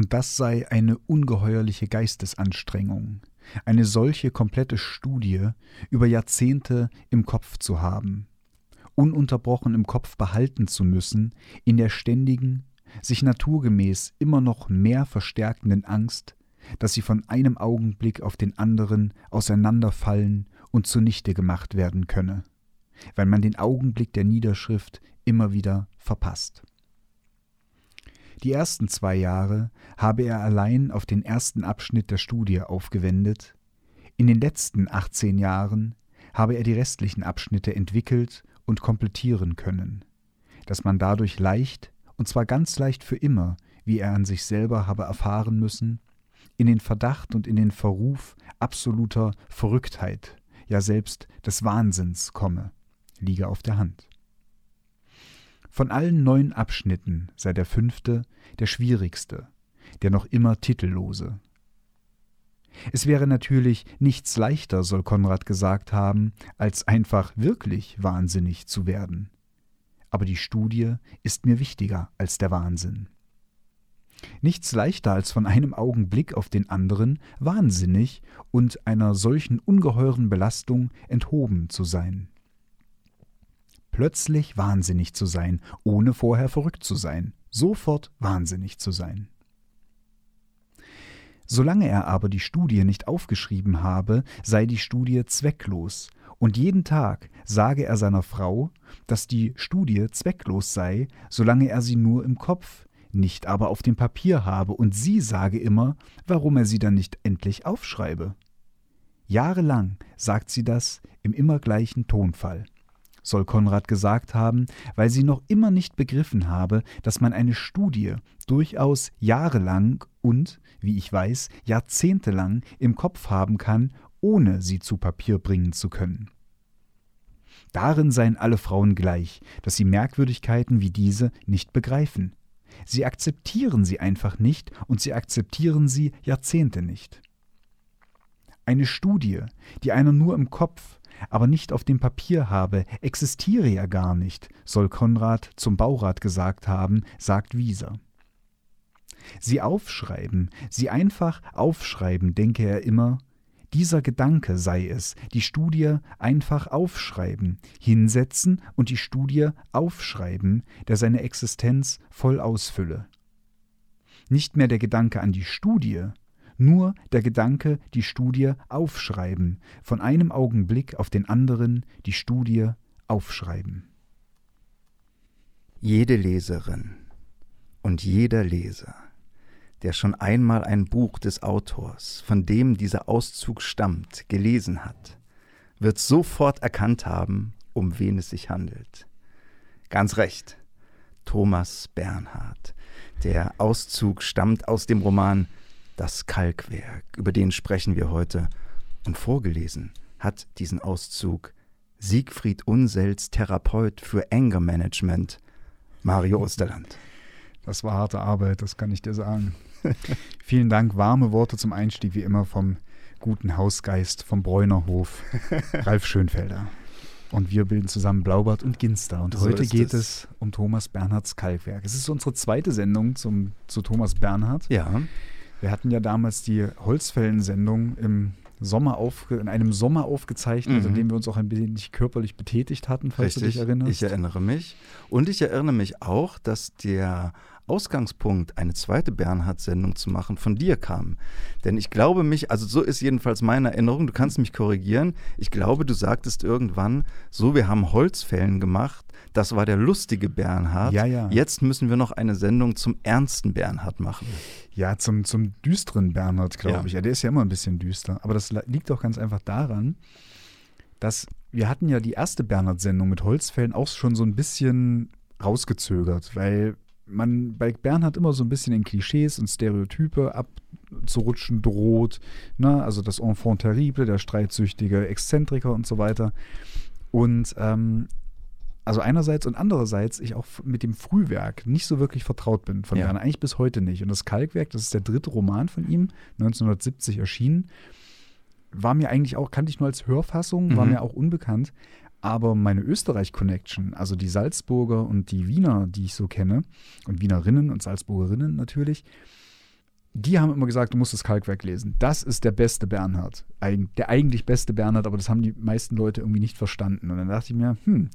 Und das sei eine ungeheuerliche Geistesanstrengung, eine solche komplette Studie über Jahrzehnte im Kopf zu haben, ununterbrochen im Kopf behalten zu müssen, in der ständigen, sich naturgemäß immer noch mehr verstärkenden Angst, dass sie von einem Augenblick auf den anderen auseinanderfallen und zunichte gemacht werden könne, weil man den Augenblick der Niederschrift immer wieder verpasst. Die ersten zwei Jahre habe er allein auf den ersten Abschnitt der Studie aufgewendet, in den letzten 18 Jahren habe er die restlichen Abschnitte entwickelt und komplettieren können, dass man dadurch leicht, und zwar ganz leicht für immer, wie er an sich selber habe erfahren müssen, in den Verdacht und in den Verruf absoluter Verrücktheit, ja selbst des Wahnsinns komme, liege auf der Hand. Von allen neun Abschnitten sei der fünfte der schwierigste, der noch immer titellose. Es wäre natürlich nichts leichter, soll Konrad gesagt haben, als einfach wirklich wahnsinnig zu werden. Aber die Studie ist mir wichtiger als der Wahnsinn. Nichts leichter als von einem Augenblick auf den anderen wahnsinnig und einer solchen ungeheuren Belastung enthoben zu sein plötzlich wahnsinnig zu sein, ohne vorher verrückt zu sein, sofort wahnsinnig zu sein. Solange er aber die Studie nicht aufgeschrieben habe, sei die Studie zwecklos, und jeden Tag sage er seiner Frau, dass die Studie zwecklos sei, solange er sie nur im Kopf, nicht aber auf dem Papier habe, und sie sage immer, warum er sie dann nicht endlich aufschreibe. Jahrelang sagt sie das im immer gleichen Tonfall soll Konrad gesagt haben, weil sie noch immer nicht begriffen habe, dass man eine Studie durchaus jahrelang und, wie ich weiß, jahrzehntelang im Kopf haben kann, ohne sie zu Papier bringen zu können. Darin seien alle Frauen gleich, dass sie Merkwürdigkeiten wie diese nicht begreifen. Sie akzeptieren sie einfach nicht und sie akzeptieren sie Jahrzehnte nicht. Eine Studie, die einer nur im Kopf, aber nicht auf dem Papier habe, existiere ja gar nicht, soll Konrad zum Baurat gesagt haben, sagt Wieser. Sie aufschreiben, sie einfach aufschreiben, denke er immer, dieser Gedanke sei es, die Studie einfach aufschreiben, hinsetzen und die Studie aufschreiben, der seine Existenz voll ausfülle. Nicht mehr der Gedanke an die Studie, nur der Gedanke, die Studie aufschreiben, von einem Augenblick auf den anderen die Studie aufschreiben. Jede Leserin und jeder Leser, der schon einmal ein Buch des Autors, von dem dieser Auszug stammt, gelesen hat, wird sofort erkannt haben, um wen es sich handelt. Ganz recht, Thomas Bernhard. Der Auszug stammt aus dem Roman das Kalkwerk, über den sprechen wir heute. Und vorgelesen hat diesen Auszug Siegfried Unsels Therapeut für Anger Management, Mario Osterland. Das war harte Arbeit, das kann ich dir sagen. Vielen Dank, warme Worte zum Einstieg, wie immer vom guten Hausgeist vom Bräunerhof, Ralf Schönfelder. Und wir bilden zusammen Blaubart und Ginster. Und so heute geht es. es um Thomas Bernhards Kalkwerk. Es ist unsere zweite Sendung zum, zu Thomas Bernhard. Ja. Wir hatten ja damals die Holzfällen-Sendung im Sommer auf, in einem Sommer aufgezeichnet, mhm. in dem wir uns auch ein bisschen körperlich betätigt hatten, falls Richtig, du dich erinnerst. Ich erinnere mich. Und ich erinnere mich auch, dass der Ausgangspunkt, eine zweite Bernhard-Sendung zu machen, von dir kam. Denn ich glaube mich, also so ist jedenfalls meine Erinnerung, du kannst mich korrigieren. Ich glaube, du sagtest irgendwann, so, wir haben Holzfällen gemacht, das war der lustige Bernhard. Ja, ja. Jetzt müssen wir noch eine Sendung zum ernsten Bernhard machen. Ja, zum, zum düsteren Bernhard, glaube ja. ich. Ja, der ist ja immer ein bisschen düster. Aber das liegt auch ganz einfach daran, dass wir hatten ja die erste Bernhard-Sendung mit Holzfällen auch schon so ein bisschen rausgezögert, weil man bei Bernhard immer so ein bisschen in Klischees und Stereotype abzurutschen droht. Ne? Also das Enfant terrible, der streitsüchtige Exzentriker und so weiter. Und ähm, also einerseits und andererseits ich auch mit dem Frühwerk nicht so wirklich vertraut bin von ja. Werner, eigentlich bis heute nicht. Und das Kalkwerk, das ist der dritte Roman von ihm, 1970 erschienen, war mir eigentlich auch, kannte ich nur als Hörfassung, mhm. war mir auch unbekannt. Aber meine Österreich-Connection, also die Salzburger und die Wiener, die ich so kenne, und Wienerinnen und Salzburgerinnen natürlich, die haben immer gesagt, du musst das Kalkwerk lesen. Das ist der beste Bernhard. Der eigentlich beste Bernhard, aber das haben die meisten Leute irgendwie nicht verstanden. Und dann dachte ich mir, hm,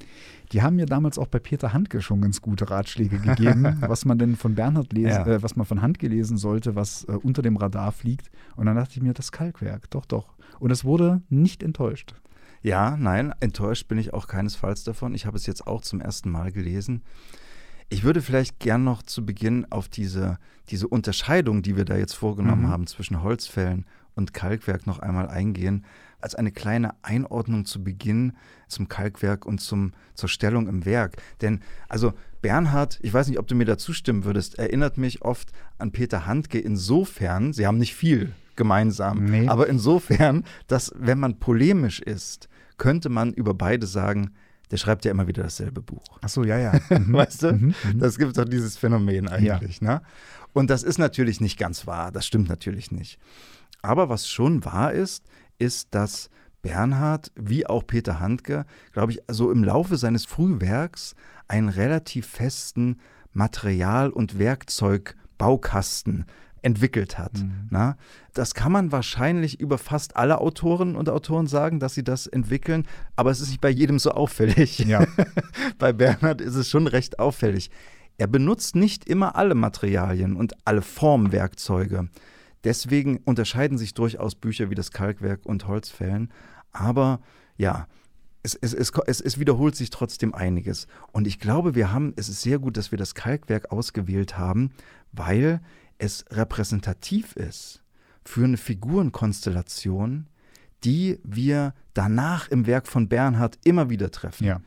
die haben mir damals auch bei Peter Handke schon ganz gute Ratschläge gegeben, was man denn von Bernhard lesen, ja. äh, was man von Handke lesen sollte, was äh, unter dem Radar fliegt. Und dann dachte ich mir, das Kalkwerk, doch, doch. Und es wurde nicht enttäuscht. Ja, nein, enttäuscht bin ich auch keinesfalls davon. Ich habe es jetzt auch zum ersten Mal gelesen. Ich würde vielleicht gern noch zu Beginn auf diese, diese Unterscheidung, die wir da jetzt vorgenommen mhm. haben zwischen Holzfällen und Kalkwerk noch einmal eingehen, als eine kleine Einordnung zu Beginn zum Kalkwerk und zum, zur Stellung im Werk. Denn also Bernhard, ich weiß nicht, ob du mir da zustimmen würdest, erinnert mich oft an Peter Handke insofern, sie haben nicht viel gemeinsam, nee. aber insofern, dass wenn man polemisch ist, könnte man über beide sagen, der schreibt ja immer wieder dasselbe Buch. Ach so, ja, ja. Mhm. weißt du? Mhm, mhm. Das gibt doch dieses Phänomen eigentlich. Ja. Ne? Und das ist natürlich nicht ganz wahr. Das stimmt natürlich nicht. Aber was schon wahr ist, ist, dass Bernhard, wie auch Peter Handke, glaube ich, so im Laufe seines Frühwerks einen relativ festen Material- und Werkzeugbaukasten entwickelt hat. Mhm. Na, das kann man wahrscheinlich über fast alle Autoren und Autoren sagen, dass sie das entwickeln, aber es ist nicht bei jedem so auffällig. Ja. bei Bernhard ist es schon recht auffällig. Er benutzt nicht immer alle Materialien und alle Formwerkzeuge. Deswegen unterscheiden sich durchaus Bücher wie das Kalkwerk und Holzfällen. Aber ja, es, es, es, es, wiederholt sich trotzdem einiges. Und ich glaube, wir haben, es ist sehr gut, dass wir das Kalkwerk ausgewählt haben, weil es repräsentativ ist für eine Figurenkonstellation, die wir danach im Werk von Bernhard immer wieder treffen. Ja.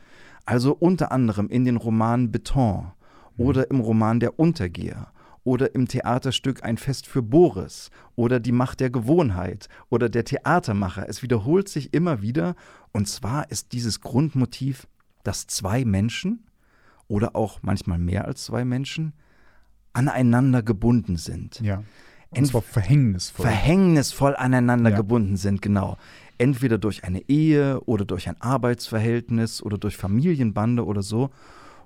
Also unter anderem in den Romanen Beton mhm. oder im Roman Der Untergeher oder im Theaterstück Ein Fest für Boris oder Die Macht der Gewohnheit oder Der Theatermacher. Es wiederholt sich immer wieder und zwar ist dieses Grundmotiv, dass zwei Menschen oder auch manchmal mehr als zwei Menschen aneinander gebunden sind. Ja. Und zwar verhängnisvoll. Verhängnisvoll aneinander ja. gebunden sind, genau. Entweder durch eine Ehe oder durch ein Arbeitsverhältnis oder durch Familienbande oder so.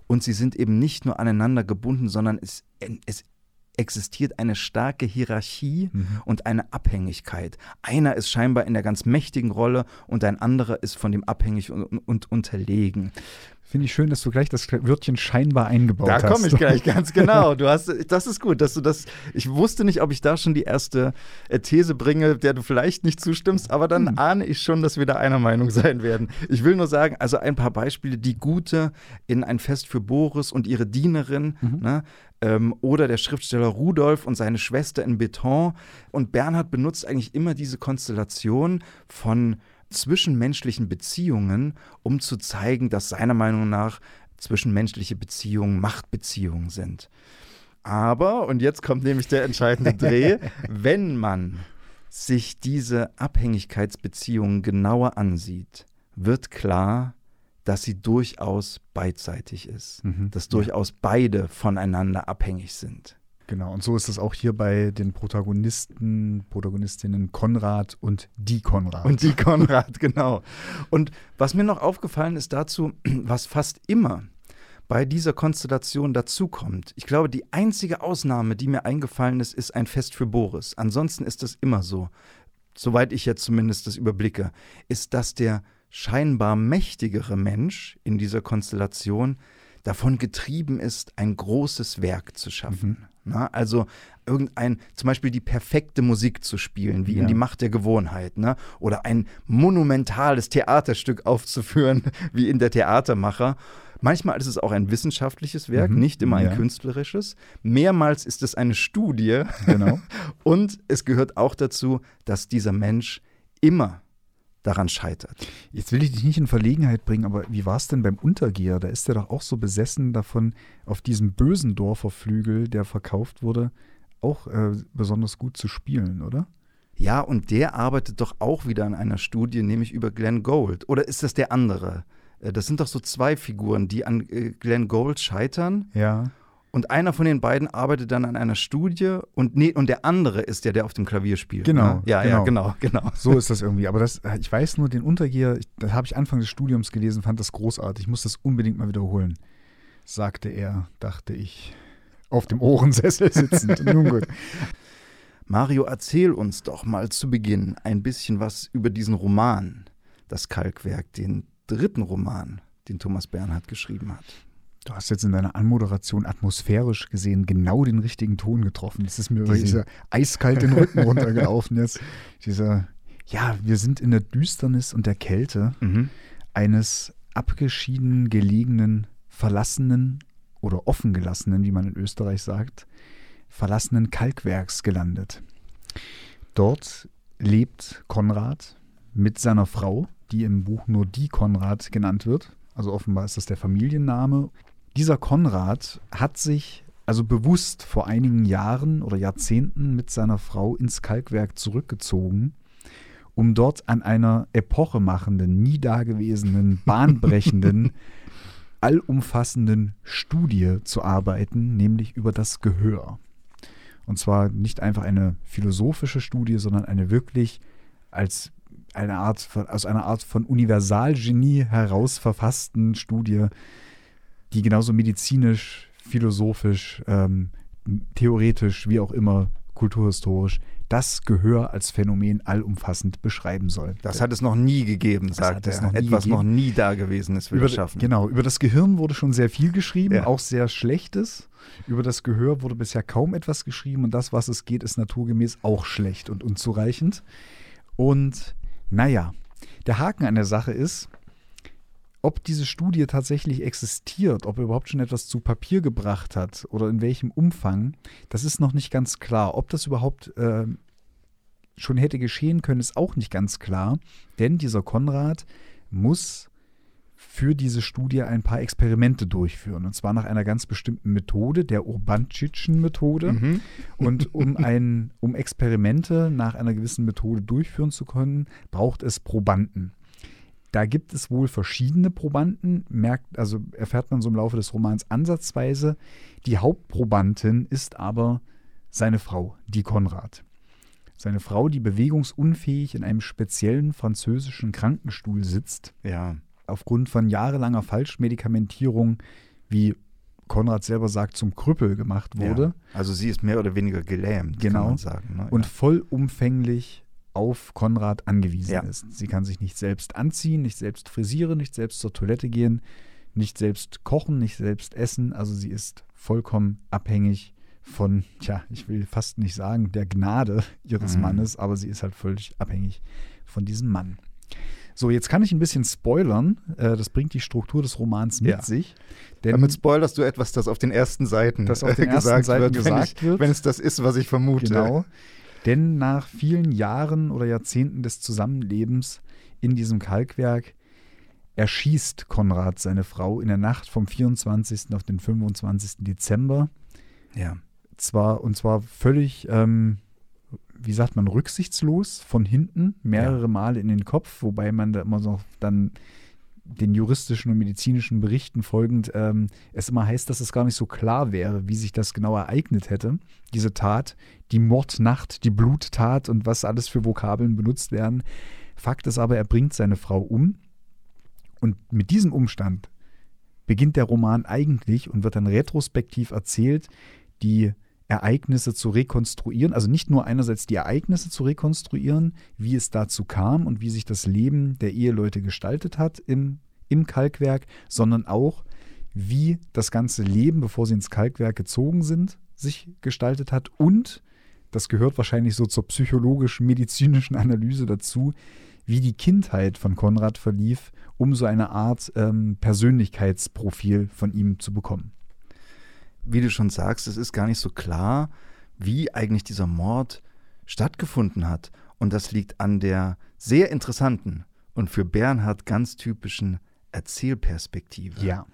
Und sie sind eben nicht nur aneinander gebunden, sondern es, es existiert eine starke Hierarchie mhm. und eine Abhängigkeit. Einer ist scheinbar in der ganz mächtigen Rolle und ein anderer ist von dem abhängig und, und unterlegen. Finde ich schön, dass du gleich das Wörtchen scheinbar eingebaut da hast. Da komme ich gleich, ganz genau. Du hast, das ist gut, dass du das. Ich wusste nicht, ob ich da schon die erste äh, These bringe, der du vielleicht nicht zustimmst, aber dann hm. ahne ich schon, dass wir da einer Meinung sein werden. Ich will nur sagen, also ein paar Beispiele: Die Gute in ein Fest für Boris und ihre Dienerin, mhm. ne? ähm, oder der Schriftsteller Rudolf und seine Schwester in Beton. Und Bernhard benutzt eigentlich immer diese Konstellation von zwischenmenschlichen Beziehungen, um zu zeigen, dass seiner Meinung nach zwischenmenschliche Beziehungen Machtbeziehungen sind. Aber, und jetzt kommt nämlich der entscheidende Dreh, wenn man sich diese Abhängigkeitsbeziehungen genauer ansieht, wird klar, dass sie durchaus beidseitig ist, mhm, dass durchaus beide voneinander abhängig sind. Genau, und so ist es auch hier bei den Protagonisten, Protagonistinnen Konrad und die Konrad. Und die Konrad, genau. Und was mir noch aufgefallen ist dazu, was fast immer bei dieser Konstellation dazukommt. Ich glaube, die einzige Ausnahme, die mir eingefallen ist, ist ein Fest für Boris. Ansonsten ist das immer so, soweit ich jetzt zumindest das überblicke, ist, dass der scheinbar mächtigere Mensch in dieser Konstellation davon getrieben ist, ein großes Werk zu schaffen. Mhm. Na, also irgendein, zum Beispiel die perfekte Musik zu spielen, wie ja. in die Macht der Gewohnheit, ne? oder ein monumentales Theaterstück aufzuführen, wie in der Theatermacher. Manchmal ist es auch ein wissenschaftliches Werk, mhm. nicht immer ein ja. künstlerisches. Mehrmals ist es eine Studie. Genau. Und es gehört auch dazu, dass dieser Mensch immer daran scheitert. Jetzt will ich dich nicht in Verlegenheit bringen, aber wie war es denn beim Untergeher? Da ist er doch auch so besessen davon, auf diesem bösen Dorferflügel, der verkauft wurde, auch äh, besonders gut zu spielen, oder? Ja, und der arbeitet doch auch wieder an einer Studie, nämlich über Glenn Gold. Oder ist das der andere? Äh, das sind doch so zwei Figuren, die an äh, Glenn Gold scheitern. Ja. Und einer von den beiden arbeitet dann an einer Studie und, nee, und der andere ist der, der auf dem Klavier spielt. Genau. Ne? Ja, genau. ja, genau, genau. So ist das irgendwie. Aber das, ich weiß nur, den Untergeher, das habe ich Anfang des Studiums gelesen, fand das großartig. Ich muss das unbedingt mal wiederholen. Sagte er, dachte ich, auf dem Ohrensessel sitzend. Nun gut. Mario, erzähl uns doch mal zu Beginn ein bisschen was über diesen Roman, das Kalkwerk, den dritten Roman, den Thomas Bernhard geschrieben hat. Du hast jetzt in deiner Anmoderation atmosphärisch gesehen genau den richtigen Ton getroffen. Es ist mir Diese, dieser eiskalt den Rücken runtergelaufen jetzt. Dieser, ja, wir sind in der Düsternis und der Kälte mhm. eines abgeschieden gelegenen, verlassenen oder offen gelassenen, wie man in Österreich sagt, verlassenen Kalkwerks gelandet. Dort lebt Konrad mit seiner Frau, die im Buch nur die Konrad genannt wird. Also offenbar ist das der Familienname. Dieser Konrad hat sich also bewusst vor einigen Jahren oder Jahrzehnten mit seiner Frau ins Kalkwerk zurückgezogen, um dort an einer epochemachenden, nie dagewesenen, bahnbrechenden, allumfassenden Studie zu arbeiten, nämlich über das Gehör. Und zwar nicht einfach eine philosophische Studie, sondern eine wirklich als eine Art von, aus einer Art von Universalgenie heraus verfassten Studie, die genauso medizinisch, philosophisch, ähm, theoretisch, wie auch immer, kulturhistorisch das Gehör als Phänomen allumfassend beschreiben soll. Das hat es noch nie gegeben, das sagt er. Noch Etwas gegeben. noch nie Dagewesenes will über, schaffen. Genau, über das Gehirn wurde schon sehr viel geschrieben, ja. auch sehr Schlechtes. Über das Gehör wurde bisher kaum etwas geschrieben und das, was es geht, ist naturgemäß auch schlecht und unzureichend. Und naja, der Haken an der Sache ist, ob diese Studie tatsächlich existiert, ob er überhaupt schon etwas zu Papier gebracht hat oder in welchem Umfang, das ist noch nicht ganz klar. Ob das überhaupt äh, schon hätte geschehen können, ist auch nicht ganz klar, denn dieser Konrad muss für diese Studie ein paar Experimente durchführen. Und zwar nach einer ganz bestimmten Methode, der Urbanschitschen Methode. Mhm. Und um, ein, um Experimente nach einer gewissen Methode durchführen zu können, braucht es Probanden. Da gibt es wohl verschiedene Probanden, merkt, also erfährt man so im Laufe des Romans ansatzweise. Die Hauptprobandin ist aber seine Frau, die Konrad. Seine Frau, die bewegungsunfähig in einem speziellen französischen Krankenstuhl sitzt. Ja. Aufgrund von jahrelanger Falschmedikamentierung, wie Konrad selber sagt, zum Krüppel gemacht wurde. Ja. Also sie ist mehr oder weniger gelähmt, genau. kann man sagen. Ne? Und vollumfänglich auf Konrad angewiesen ja. ist. Sie kann sich nicht selbst anziehen, nicht selbst frisieren, nicht selbst zur Toilette gehen, nicht selbst kochen, nicht selbst essen. Also sie ist vollkommen abhängig von, tja, ich will fast nicht sagen, der Gnade ihres mhm. Mannes, aber sie ist halt völlig abhängig von diesem Mann. So, jetzt kann ich ein bisschen spoilern. Äh, das bringt die Struktur des Romans mit ja. sich. Damit spoilerst du etwas, das auf den ersten Seiten, das auf den ersten gesagt, Seiten wird, gesagt wenn ich, wird. Wenn es das ist, was ich vermute. Genau. Denn nach vielen Jahren oder Jahrzehnten des Zusammenlebens in diesem Kalkwerk erschießt Konrad seine Frau in der Nacht vom 24. auf den 25. Dezember. Ja. Zwar, und zwar völlig, ähm, wie sagt man, rücksichtslos von hinten, mehrere ja. Male in den Kopf, wobei man da immer noch dann den juristischen und medizinischen Berichten folgend ähm, es immer heißt, dass es gar nicht so klar wäre, wie sich das genau ereignet hätte. Diese Tat, die Mordnacht, die Bluttat und was alles für Vokabeln benutzt werden. Fakt ist aber, er bringt seine Frau um. Und mit diesem Umstand beginnt der Roman eigentlich und wird dann retrospektiv erzählt, die Ereignisse zu rekonstruieren, also nicht nur einerseits die Ereignisse zu rekonstruieren, wie es dazu kam und wie sich das Leben der Eheleute gestaltet hat im, im Kalkwerk, sondern auch, wie das ganze Leben, bevor sie ins Kalkwerk gezogen sind, sich gestaltet hat. Und, das gehört wahrscheinlich so zur psychologischen, medizinischen Analyse dazu, wie die Kindheit von Konrad verlief, um so eine Art ähm, Persönlichkeitsprofil von ihm zu bekommen wie du schon sagst, es ist gar nicht so klar, wie eigentlich dieser Mord stattgefunden hat. Und das liegt an der sehr interessanten und für Bernhard ganz typischen Erzählperspektive. Ja.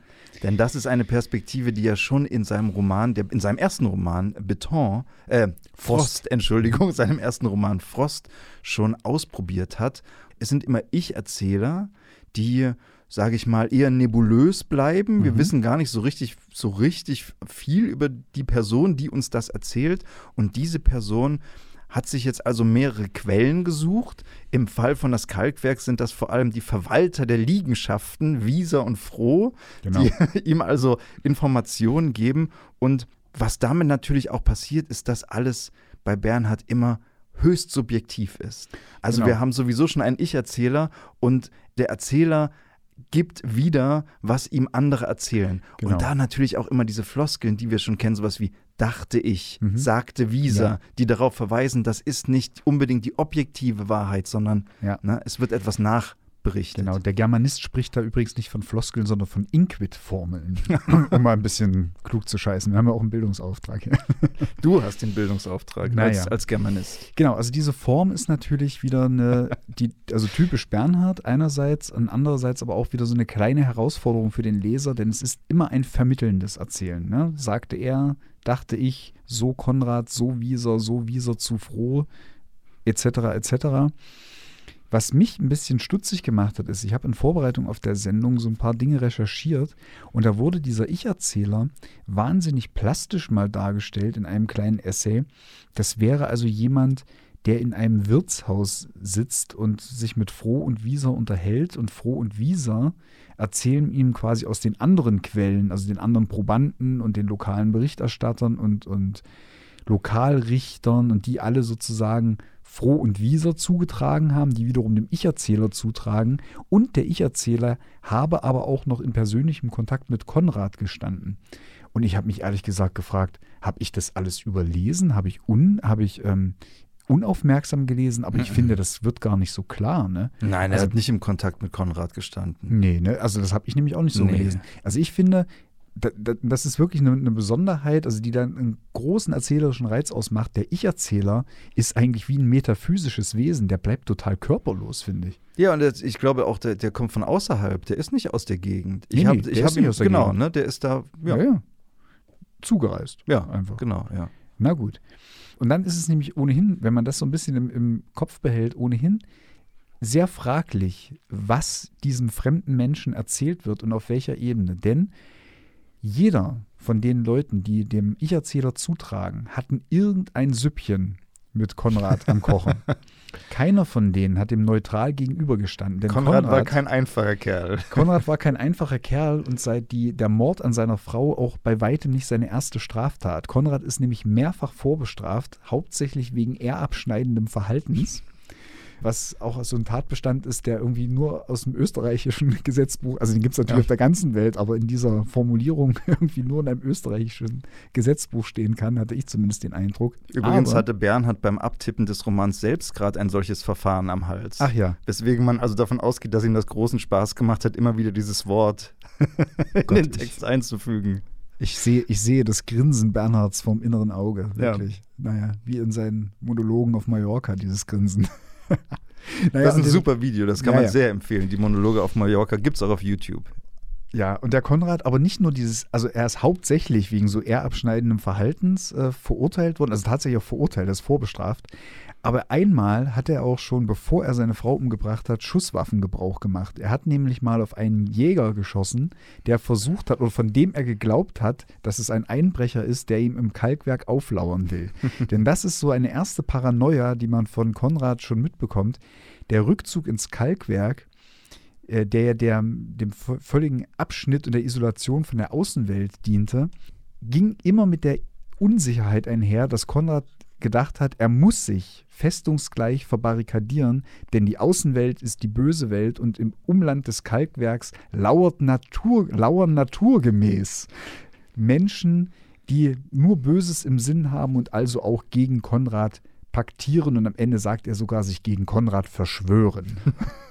Denn das ist eine Perspektive, die er schon in seinem Roman, der, in seinem ersten Roman Beton, äh, Frost, Frost, Entschuldigung, seinem ersten Roman Frost schon ausprobiert hat. Es sind immer Ich-Erzähler, die sage ich mal, eher nebulös bleiben. Wir mhm. wissen gar nicht so richtig, so richtig viel über die Person, die uns das erzählt. Und diese Person hat sich jetzt also mehrere Quellen gesucht. Im Fall von das Kalkwerk sind das vor allem die Verwalter der Liegenschaften, Wieser und Froh, genau. die ihm also Informationen geben. Und was damit natürlich auch passiert, ist, dass alles bei Bernhard immer höchst subjektiv ist. Also Genau. wir haben sowieso schon einen Ich-Erzähler und der Erzähler gibt wieder, was ihm andere erzählen. Genau. Und da natürlich auch immer diese Floskeln, die wir schon kennen, sowas wie dachte ich, Mhm. sagte Wieser, Ja. die darauf verweisen, das ist nicht unbedingt die objektive Wahrheit, sondern Ja. ne, es wird etwas nachberichtet. Genau, der Germanist spricht da übrigens nicht von Floskeln, sondern von Inquit-Formeln. um mal ein bisschen klug zu scheißen. Wir haben ja auch einen Bildungsauftrag. Du hast den Bildungsauftrag Naja. als, als Germanist. Genau, also diese Form ist natürlich wieder eine, die, also typisch Bernhard einerseits und andererseits aber auch wieder so eine kleine Herausforderung für den Leser, denn es ist immer ein vermittelndes Erzählen. Ne? Sagte er, dachte ich, so Konrad, so Wieser, so Wieser zu froh, etc., etc. Was mich ein bisschen stutzig gemacht hat, ist, ich habe in Vorbereitung auf der Sendung so ein paar Dinge recherchiert und da wurde dieser Ich-Erzähler wahnsinnig plastisch mal dargestellt in einem kleinen Essay. Das wäre also jemand, der in einem Wirtshaus sitzt und sich mit Froh und Wieser unterhält und Froh und Wieser erzählen ihm quasi aus den anderen Quellen, also den anderen Probanden und den lokalen Berichterstattern und, und Lokalrichtern und die alle sozusagen Froh und Wieser zugetragen haben, die wiederum dem Ich-Erzähler zutragen. Und der Ich-Erzähler habe aber auch noch in persönlichem Kontakt mit Konrad gestanden. Und ich habe mich ehrlich gesagt gefragt, habe ich das alles überlesen? Habe ich, un, habe ich ähm, unaufmerksam gelesen? Aber ich finde, das wird gar nicht so klar. Ne? Nein, er Also- hat nicht im Kontakt mit Konrad gestanden. Nee, ne? also das habe ich nämlich auch nicht so Nee. gelesen. Also ich finde, das ist wirklich eine, eine Besonderheit, also die dann einen großen erzählerischen Reiz ausmacht. Der Ich-Erzähler ist eigentlich wie ein metaphysisches Wesen, der bleibt total körperlos, finde ich. Ja, und jetzt, ich glaube auch, der, der kommt von außerhalb, der ist nicht aus der Gegend. Ich Nee, habe nee, der ich ist hab nicht aus der genau, Gegend. ne, der ist da, ja, Ja, ja, ja. Zugereist. einfach. genau, ja. Na gut. Und dann ist es nämlich ohnehin, wenn man das so ein bisschen im, im Kopf behält, ohnehin sehr fraglich, was diesem fremden Menschen erzählt wird und auf welcher Ebene. Denn jeder von den Leuten, die dem Ich-Erzähler zutragen, hatten irgendein Süppchen mit Konrad am Kochen. Keiner von denen hat dem neutral gegenübergestanden. Denn Konrad, war kein einfacher Kerl. Konrad war kein einfacher Kerl und seit die, der Mord an seiner Frau auch bei weitem nicht seine erste Straftat. Konrad ist nämlich mehrfach vorbestraft, hauptsächlich wegen ehrabschneidendem Verhaltens. Was auch so ein Tatbestand ist, der irgendwie nur aus dem österreichischen Gesetzbuch, also den gibt es natürlich Ja. auf der ganzen Welt, aber in dieser Formulierung irgendwie nur in einem österreichischen Gesetzbuch stehen kann, hatte ich zumindest den Eindruck. Übrigens aber, hatte Bernhard beim Abtippen des Romans selbst gerade ein solches Verfahren am Hals. Ach ja, Weswegen man also davon ausgeht, dass ihm das großen Spaß gemacht hat, immer wieder dieses Wort in Gott, den ich- Text einzufügen. Ich sehe, ich sehe das Grinsen Bernhards vom inneren Auge, Ja. wirklich. Naja, wie in seinen Monologen auf Mallorca, dieses Grinsen. naja, Das ist ein super Video, das kann Ja, man sehr empfehlen. Die Monologe auf Mallorca gibt es auch auf YouTube. Ja, und der Konrad, aber nicht nur dieses, also er ist hauptsächlich wegen so ehrabschneidendem Verhaltens äh, verurteilt worden, also tatsächlich auch verurteilt, er ist vorbestraft. Aber einmal hat er auch schon, bevor er seine Frau umgebracht hat, Schusswaffengebrauch gemacht. Er hat nämlich mal auf einen Jäger geschossen, der versucht hat oder von dem er geglaubt hat, dass es ein Einbrecher ist, der ihm im Kalkwerk auflauern will. Denn das ist so eine erste Paranoia, die man von Konrad schon mitbekommt. Der Rückzug ins Kalkwerk äh, der ja der, dem völligen Abschnitt und der Isolation von der Außenwelt diente, ging immer mit der Unsicherheit einher, dass Konrad gedacht hat, er muss sich festungsgleich verbarrikadieren, denn die Außenwelt ist die böse Welt und im Umland des Kalkwerks lauert Natur, lauern naturgemäß Menschen, die nur Böses im Sinn haben und also auch gegen Konrad paktieren und am Ende sagt er sogar sich gegen Konrad verschwören.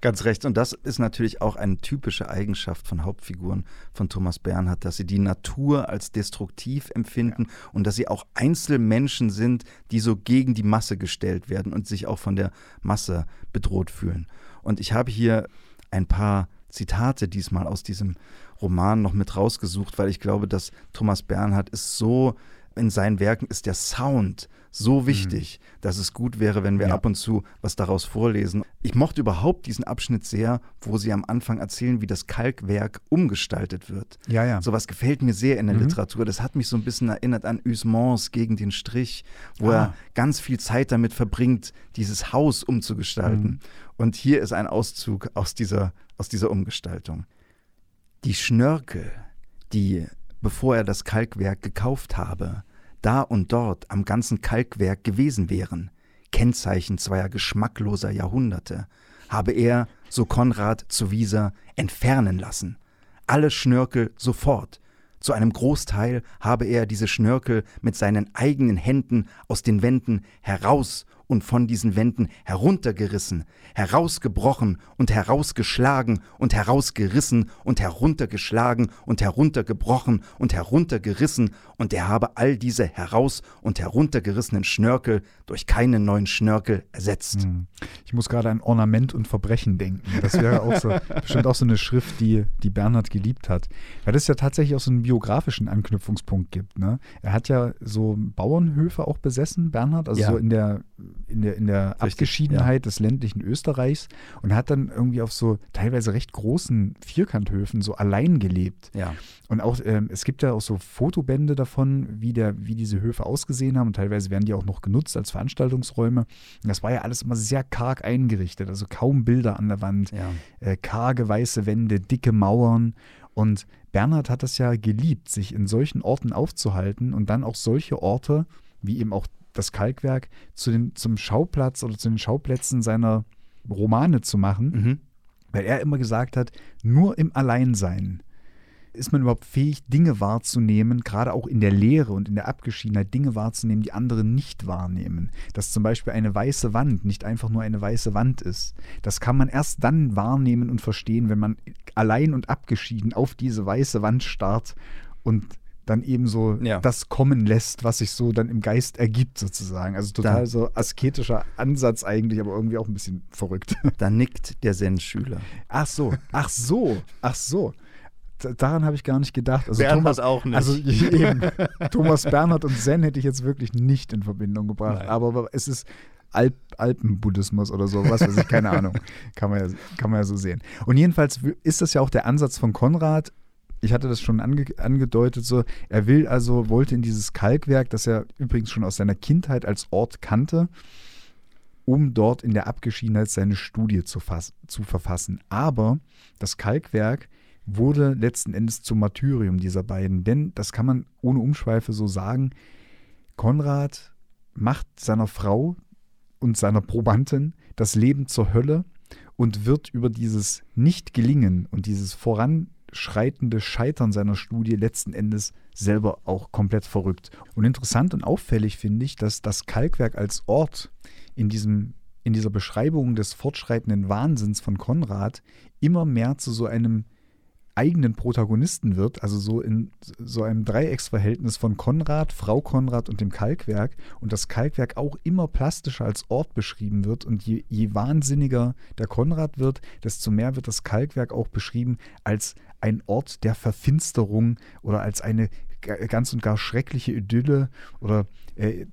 Ganz recht. Und das ist natürlich auch eine typische Eigenschaft von Hauptfiguren von Thomas Bernhard, dass sie die Natur als destruktiv empfinden und dass sie auch Einzelmenschen sind, die so gegen die Masse gestellt werden und sich auch von der Masse bedroht fühlen. Und ich habe hier ein paar Zitate diesmal aus diesem Roman noch mit rausgesucht, weil ich glaube, dass Thomas Bernhard ist so, in seinen Werken ist der Sound so wichtig, dass es gut wäre, wenn wir Ja. ab und zu was daraus vorlesen. Ich mochte überhaupt diesen Abschnitt sehr, wo sie am Anfang erzählen, wie das Kalkwerk umgestaltet wird. Ja, ja. Sowas gefällt mir sehr in der Mhm. Literatur. Das hat mich so ein bisschen erinnert an Usmans gegen den Strich, wo Ah. er ganz viel Zeit damit verbringt, dieses Haus umzugestalten. Mhm. Und hier ist ein Auszug aus dieser, aus dieser Umgestaltung. Die Schnörkel, die, bevor er das Kalkwerk gekauft habe, da und dort am ganzen Kalkwerk gewesen wären, Kennzeichen zweier geschmackloser Jahrhunderte, habe er, so Konrad zu Wieser, entfernen lassen. Alle Schnörkel sofort. Zu einem Großteil habe er diese Schnörkel mit seinen eigenen Händen aus den Wänden heraus und von diesen Wänden heruntergerissen, herausgebrochen und herausgeschlagen und herausgerissen und heruntergeschlagen und heruntergebrochen und heruntergerissen, und er habe all diese heraus und heruntergerissenen Schnörkel durch keinen neuen Schnörkel ersetzt. Hm. Ich muss gerade an Ornament und Verbrechen denken. Das wäre auch so, bestimmt auch so eine Schrift, die, die Bernhard geliebt hat. Weil das ja tatsächlich auch so einen biografischen Anknüpfungspunkt gibt. Ne? Er hat ja so Bauernhöfe auch besessen, Bernhard, also ja. so in der in der, in der Abgeschiedenheit ja. des ländlichen Österreichs und hat dann irgendwie auf so teilweise recht großen Vierkanthöfen so allein gelebt. Ja. Und auch, ähm, es gibt ja auch so Fotobände davon, wie, der, wie diese Höfe ausgesehen haben und teilweise werden die auch noch genutzt als Veranstaltungsräume. Und das war ja alles immer sehr karg eingerichtet, also kaum Bilder an der Wand, ja. äh, karge weiße Wände, dicke Mauern und Bernhard hat das ja geliebt, sich in solchen Orten aufzuhalten und dann auch solche Orte, wie eben auch das Kalkwerk zu den, zum Schauplatz oder zu den Schauplätzen seiner Romane zu machen, mhm. weil er immer gesagt hat, nur im Alleinsein ist man überhaupt fähig, Dinge wahrzunehmen, gerade auch in der Lehre und in der Abgeschiedenheit, Dinge wahrzunehmen, die andere nicht wahrnehmen. Dass zum Beispiel eine weiße Wand nicht einfach nur eine weiße Wand ist. Das kann man erst dann wahrnehmen und verstehen, wenn man allein und abgeschieden auf diese weiße Wand starrt und dann eben so ja. das kommen lässt, was sich so dann im Geist ergibt, sozusagen. Also total da, so asketischer Ansatz eigentlich, aber irgendwie auch ein bisschen verrückt. Da nickt der Zen-Schüler. Ach so, ach so, ach so. Daran habe ich gar nicht gedacht. Also Bernhard Thomas, auch nicht. Also eben, Thomas Bernhard und Zen hätte ich jetzt wirklich nicht in Verbindung gebracht. Nein. Aber es ist Alp, Alpenbuddhismus oder so, was weiß ich, keine Ahnung. Kann man, ja, kann man ja so sehen. Und jedenfalls ist das ja auch der Ansatz von Konrad, ich hatte das schon ange angedeutet, so, er will also, wollte in dieses Kalkwerk, das er übrigens schon aus seiner Kindheit als Ort kannte, um dort in der Abgeschiedenheit seine Studie zu, zu verfassen. Aber das Kalkwerk wurde letzten Endes zum Martyrium dieser beiden, denn das kann man ohne Umschweife so sagen, Konrad macht seiner Frau und seiner Probantin das Leben zur Hölle und wird über dieses Nicht-Gelingen und dieses Voran schreitende Scheitern seiner Studie letzten Endes selber auch komplett verrückt. Und interessant und auffällig finde ich, dass das Kalkwerk als Ort in, diesem, in dieser Beschreibung des fortschreitenden Wahnsinns von Konrad immer mehr zu so einem eigenen Protagonisten wird, also so in so einem Dreiecksverhältnis von Konrad, Frau Konrad und dem Kalkwerk und das Kalkwerk auch immer plastischer als Ort beschrieben wird und je, je wahnsinniger der Konrad wird, desto mehr wird das Kalkwerk auch beschrieben als ein Ort der Verfinsterung oder als eine ganz und gar schreckliche Idylle oder äh,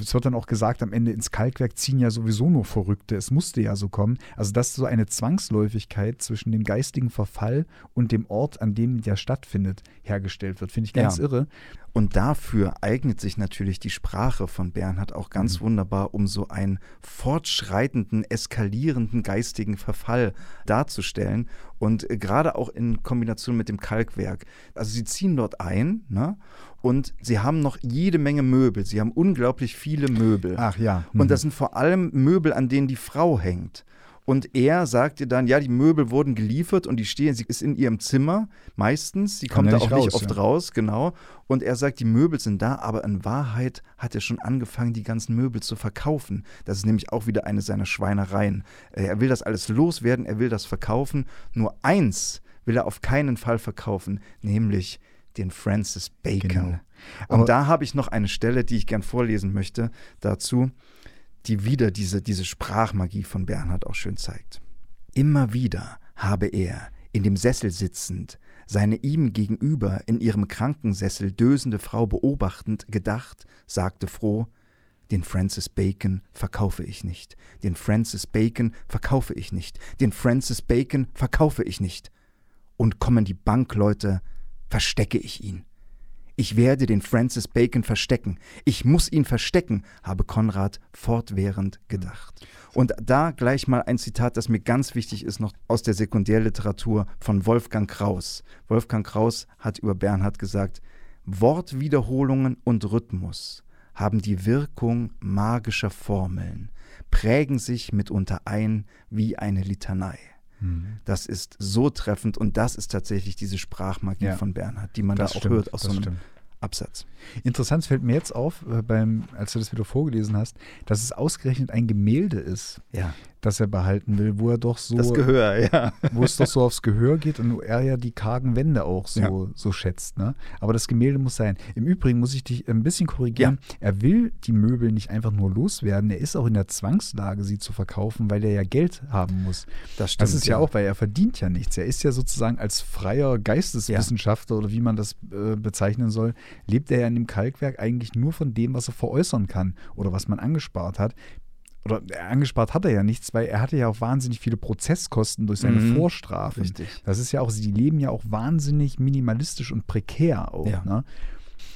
es wird dann auch gesagt, am Ende ins Kalkwerk ziehen ja sowieso nur Verrückte. Es musste ja so kommen. Also, dass so eine Zwangsläufigkeit zwischen dem geistigen Verfall und dem Ort, an dem der stattfindet, hergestellt wird, finde ich ganz ja. irre. Und dafür eignet sich natürlich die Sprache von Bernhard auch ganz mhm. wunderbar, um so einen fortschreitenden, eskalierenden geistigen Verfall darzustellen. Und gerade auch in Kombination mit dem Kalkwerk. Also sie ziehen dort ein ne? und sie haben noch jede Menge Möbel. Sie haben unglaublich viele Möbel. Ach ja. Mhm. Und das sind vor allem Möbel, an denen die Frau hängt. Und er sagt ihr dann, ja, die Möbel wurden geliefert und die stehen, sie ist in ihrem Zimmer meistens, sie kommt da auch raus, nicht oft ja. raus, genau. Und er sagt, die Möbel sind da, aber in Wahrheit hat er schon angefangen, die ganzen Möbel zu verkaufen. Das ist nämlich auch wieder eine seiner Schweinereien. Äh, er will das alles loswerden, er will das verkaufen. Nur eins will er auf keinen Fall verkaufen, nämlich den Francis Bacon. Genau. Und da habe ich noch eine Stelle, die ich gern vorlesen möchte dazu, die wieder diese, diese Sprachmagie von Bernhard auch schön zeigt. Immer wieder habe er, in dem Sessel sitzend, seine ihm gegenüber in ihrem Krankensessel dösende Frau beobachtend, gedacht, sagte froh, den Francis Bacon verkaufe ich nicht, den Francis Bacon verkaufe ich nicht, den Francis Bacon verkaufe ich nicht. Und kommen die Bankleute verstecke ich ihn. Ich werde den Francis Bacon verstecken. Ich muss ihn verstecken, habe Konrad fortwährend gedacht. Und da gleich mal ein Zitat, das mir ganz wichtig ist, noch aus der Sekundärliteratur von Wolfgang Kraus. Wolfgang Kraus hat über Bernhard gesagt, Wortwiederholungen und Rhythmus haben die Wirkung magischer Formeln, prägen sich mitunter ein wie eine Litanei. Mhm. Das ist so treffend und das ist tatsächlich diese Sprachmagie Ja. von Bernhard, die man Das da auch stimmt, hört aus so einem stimmt. Absatz. Interessant fällt mir jetzt auf, äh, beim, als du das wieder vorgelesen hast, dass es ausgerechnet ein Gemälde ist, Ja, das er behalten will, wo er doch so, das Gehör, ja. wo es doch so aufs Gehör geht und wo er ja die kargen Wände auch so, Ja. so schätzt. Ne? Aber das Gemälde muss sein. Im Übrigen muss ich dich ein bisschen korrigieren. Er will die Möbel nicht einfach nur loswerden. Er ist auch in der Zwangslage, sie zu verkaufen, weil er ja Geld haben muss. Das stimmt. Das ist ja auch, weil er verdient ja nichts. Er ist ja sozusagen als freier Geisteswissenschaftler oder wie man das äh, bezeichnen soll, lebt er ja in dem Kalkwerk eigentlich nur von dem, was er veräußern kann oder was man angespart hat. Oder äh, angespart hat er ja nichts, weil er hatte ja auch wahnsinnig viele Prozesskosten durch seine Mhm. Vorstrafen. Richtig. Das ist ja auch, sie leben ja auch wahnsinnig minimalistisch und prekär auch. Ja. Ne?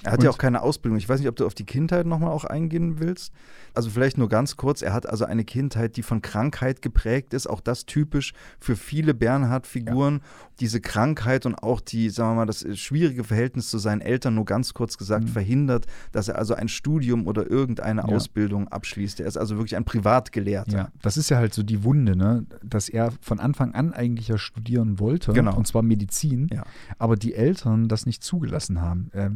Er hat ja Und- auch keine Ausbildung. Ich weiß nicht, ob du auf die Kindheit nochmal auch eingehen willst. Also vielleicht nur ganz kurz. Er hat also eine Kindheit, die von Krankheit geprägt ist. Auch das typisch für viele Bernhard-Figuren. Diese Krankheit und auch die, sagen wir mal, das schwierige Verhältnis zu seinen Eltern, nur ganz kurz gesagt, Mhm. verhindert, dass er also ein Studium oder irgendeine Ja. Ausbildung abschließt. Er ist also wirklich ein Privatgelehrter. Ja, das ist ja halt so die Wunde, ne? dass er von Anfang an eigentlich ja studieren wollte, Genau. und zwar Medizin, Ja. aber die Eltern das nicht zugelassen haben. Er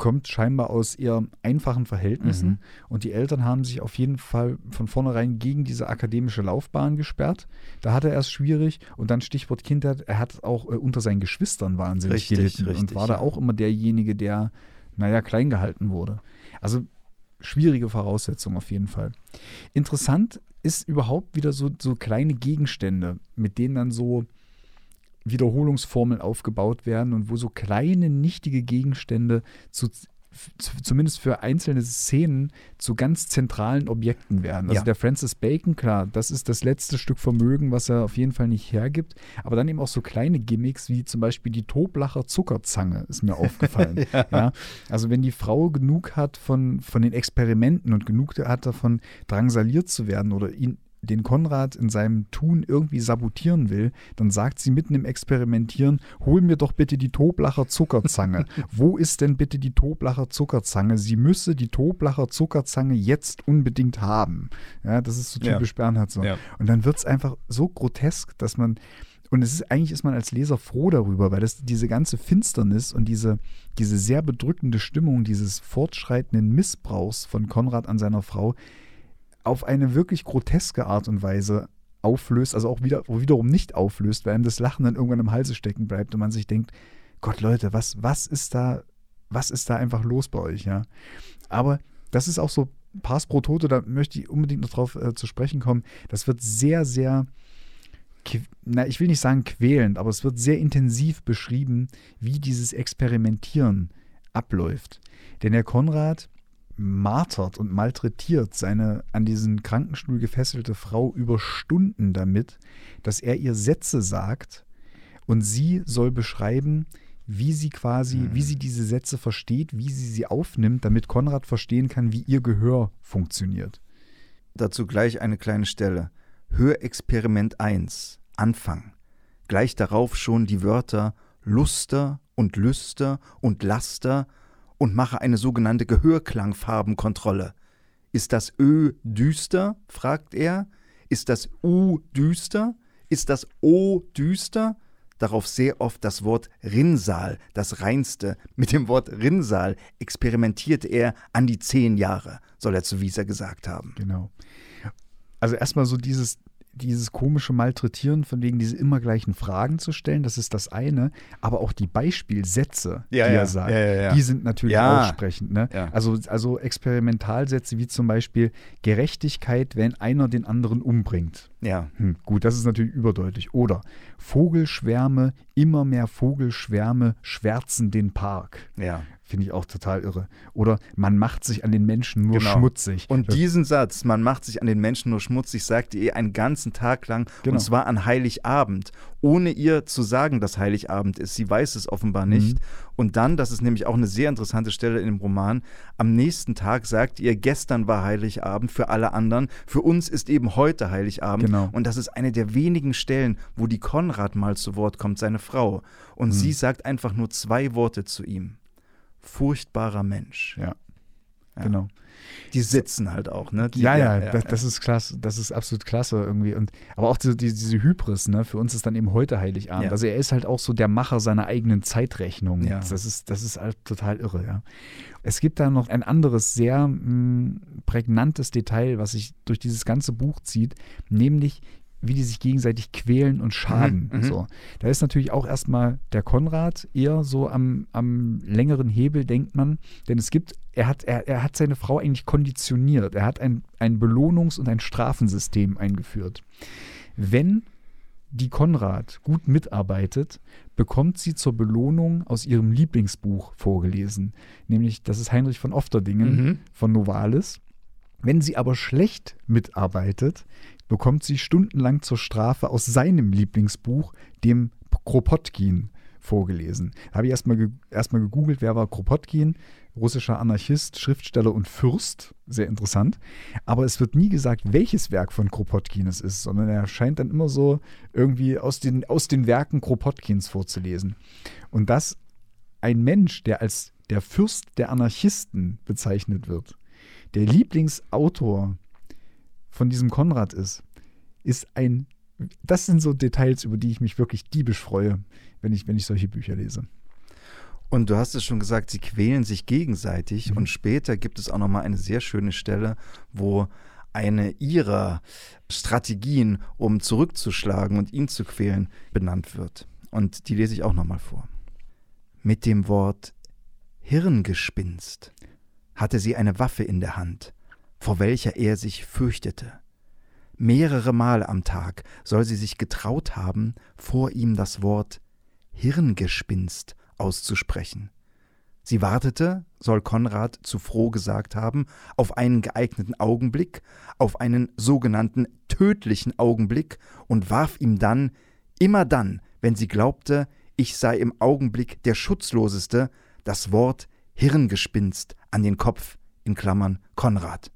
kommt scheinbar aus eher einfachen Verhältnissen Mhm. und die Eltern haben sich auf jeden Fall von vornherein gegen diese akademische Laufbahn gesperrt. Da hatte er es schwierig und dann Stichwort Kindheit, er hat auch äh, unter seinen Geschwistern wahnsinnig Richtig, gelitten und richtig, war da auch immer derjenige, der, naja, klein gehalten wurde. Also schwierige Voraussetzung auf jeden Fall. Interessant ist überhaupt wieder so, so kleine Gegenstände, mit denen dann so Wiederholungsformeln aufgebaut werden und wo so kleine, nichtige Gegenstände zu, zu, zumindest für einzelne Szenen zu ganz zentralen Objekten werden. Also Ja. der Francis Bacon, klar, das ist das letzte Stück Vermögen, was er auf jeden Fall nicht hergibt, aber dann eben auch so kleine Gimmicks wie zum Beispiel die Toblacher Zuckerzange ist mir aufgefallen. ja. Also wenn die Frau genug hat von, von den Experimenten und genug hat davon drangsaliert zu werden oder ihn den Konrad in seinem Tun irgendwie sabotieren will, dann sagt sie mitten im Experimentieren, hol mir doch bitte die Toblacher Zuckerzange. Wo ist denn bitte die Toblacher Zuckerzange? Sie müsse die Toblacher Zuckerzange jetzt unbedingt haben. Ja, das ist so Ja. typisch Bernhard so. Ja. Und dann wird es einfach so grotesk, dass man, und es ist eigentlich ist man als Leser froh darüber, weil das diese ganze Finsternis und diese, diese sehr bedrückende Stimmung dieses fortschreitenden Missbrauchs von Konrad an seiner Frau auf eine wirklich groteske Art und Weise auflöst, also auch wieder, wiederum nicht auflöst, weil einem das Lachen dann irgendwann im Halse stecken bleibt und man sich denkt, Gott Leute, was, was ist da, was ist da einfach los bei euch, ja? Aber das ist auch so Pass pro Tote, da möchte ich unbedingt noch drauf äh, zu sprechen kommen. Das wird sehr, sehr, na, ich will nicht sagen quälend, aber es wird sehr intensiv beschrieben, wie dieses Experimentieren abläuft. Denn der Konrad martert und malträtiert seine an diesen Krankenstuhl gefesselte Frau über Stunden damit, dass er ihr Sätze sagt und sie soll beschreiben, wie sie quasi, Mhm. wie sie diese Sätze versteht, wie sie sie aufnimmt, damit Konrad verstehen kann, wie ihr Gehör funktioniert. Dazu gleich eine kleine Stelle. Hörexperiment 1. Anfang. Gleich darauf schon die Wörter Luster und Lüster und Laster und mache eine sogenannte Gehörklangfarbenkontrolle. Ist das Ö düster? fragt er. Ist das U düster? Ist das O düster? Darauf sehr oft das Wort Rinnsal, das reinste. Mit dem Wort Rinnsal experimentierte er an die zehn Jahre, soll er zu Wieser gesagt haben. Genau. Also erstmal so dieses, dieses komische Malträtieren, von wegen diese immer gleichen Fragen zu stellen, das ist das eine, aber auch die Beispielsätze, Ja, die ja. er sagt, Ja, die sind natürlich aussprechend. Ne? Also, also Experimentalsätze wie zum Beispiel Gerechtigkeit, wenn einer den anderen umbringt. Ja, Hm, gut, das ist natürlich überdeutlich. Oder Vogelschwärme, immer mehr Vogelschwärme schwärzen den Park. ja. Finde ich auch total irre. Oder man macht sich an den Menschen nur Genau. schmutzig. Und diesen Satz, man macht sich an den Menschen nur schmutzig, sagte ihr einen ganzen Tag lang Genau. und zwar an Heiligabend, ohne ihr zu sagen, dass Heiligabend ist. Sie weiß es offenbar nicht. Mhm. Und dann, das ist nämlich auch eine sehr interessante Stelle in dem Roman, am nächsten Tag sagt ihr, gestern war Heiligabend für alle anderen, für uns ist eben heute Heiligabend. Genau. Und das ist eine der wenigen Stellen, wo die Konrad mal zu Wort kommt, seine Frau. Und Mhm. sie sagt einfach nur zwei Worte zu ihm. furchtbarer Mensch. Ja. Ja. Genau. Die sitzen halt auch, ne? Die, ja, ja, das, das ist klasse, das ist absolut klasse irgendwie. Und, aber auch diese, diese Hybris, ne? Für uns ist dann eben heute Heiligabend. Ja. Also er ist halt auch so der Macher seiner eigenen Zeitrechnung. Ja. Das ist, das ist halt total irre, ja. Es gibt da noch ein anderes, sehr mh, prägnantes Detail, was sich durch dieses ganze Buch zieht, nämlich wie die sich gegenseitig quälen und schaden. Mhm, mhm. so. Da ist natürlich auch erstmal der Konrad eher so am, am längeren Hebel, denkt man. Denn es gibt, er hat, er, er hat seine Frau eigentlich konditioniert. Er hat ein, ein Belohnungs- und ein Strafensystem eingeführt. Wenn die Konrad gut mitarbeitet, bekommt sie zur Belohnung aus ihrem Lieblingsbuch vorgelesen. Nämlich, das ist Heinrich von Ofterdingen Mhm. von Novalis. Wenn sie aber schlecht mitarbeitet, bekommt sie stundenlang zur Strafe aus seinem Lieblingsbuch, dem Kropotkin, vorgelesen. Habe ich erstmal ge erstmal gegoogelt, wer war Kropotkin? Russischer Anarchist, Schriftsteller und Fürst. Sehr interessant. Aber es wird nie gesagt, welches Werk von Kropotkin es ist, sondern er scheint dann immer so irgendwie aus den, aus den Werken Kropotkins vorzulesen. Und dass ein Mensch, der als der Fürst der Anarchisten bezeichnet wird, der Lieblingsautor von diesem Konrad ist, ist ein. Das sind so Details, über die ich mich wirklich diebisch freue, wenn ich, wenn ich solche Bücher lese. Und du hast es schon gesagt, sie quälen sich gegenseitig. Mhm. Und später gibt es auch noch mal eine sehr schöne Stelle, wo eine ihrer Strategien, um zurückzuschlagen und ihn zu quälen, benannt wird. Und die lese ich auch noch mal vor. Mit dem Wort Hirngespinst hatte sie eine Waffe in der Hand, vor welcher er sich fürchtete. Mehrere Mal am Tag soll sie sich getraut haben, vor ihm das Wort Hirngespinst auszusprechen. Sie wartete, soll Konrad zu froh gesagt haben, auf einen geeigneten Augenblick, auf einen sogenannten tödlichen Augenblick und warf ihm dann, immer dann, wenn sie glaubte, ich sei im Augenblick der Schutzloseste, das Wort Hirngespinst an den Kopf, in Klammern Konrad.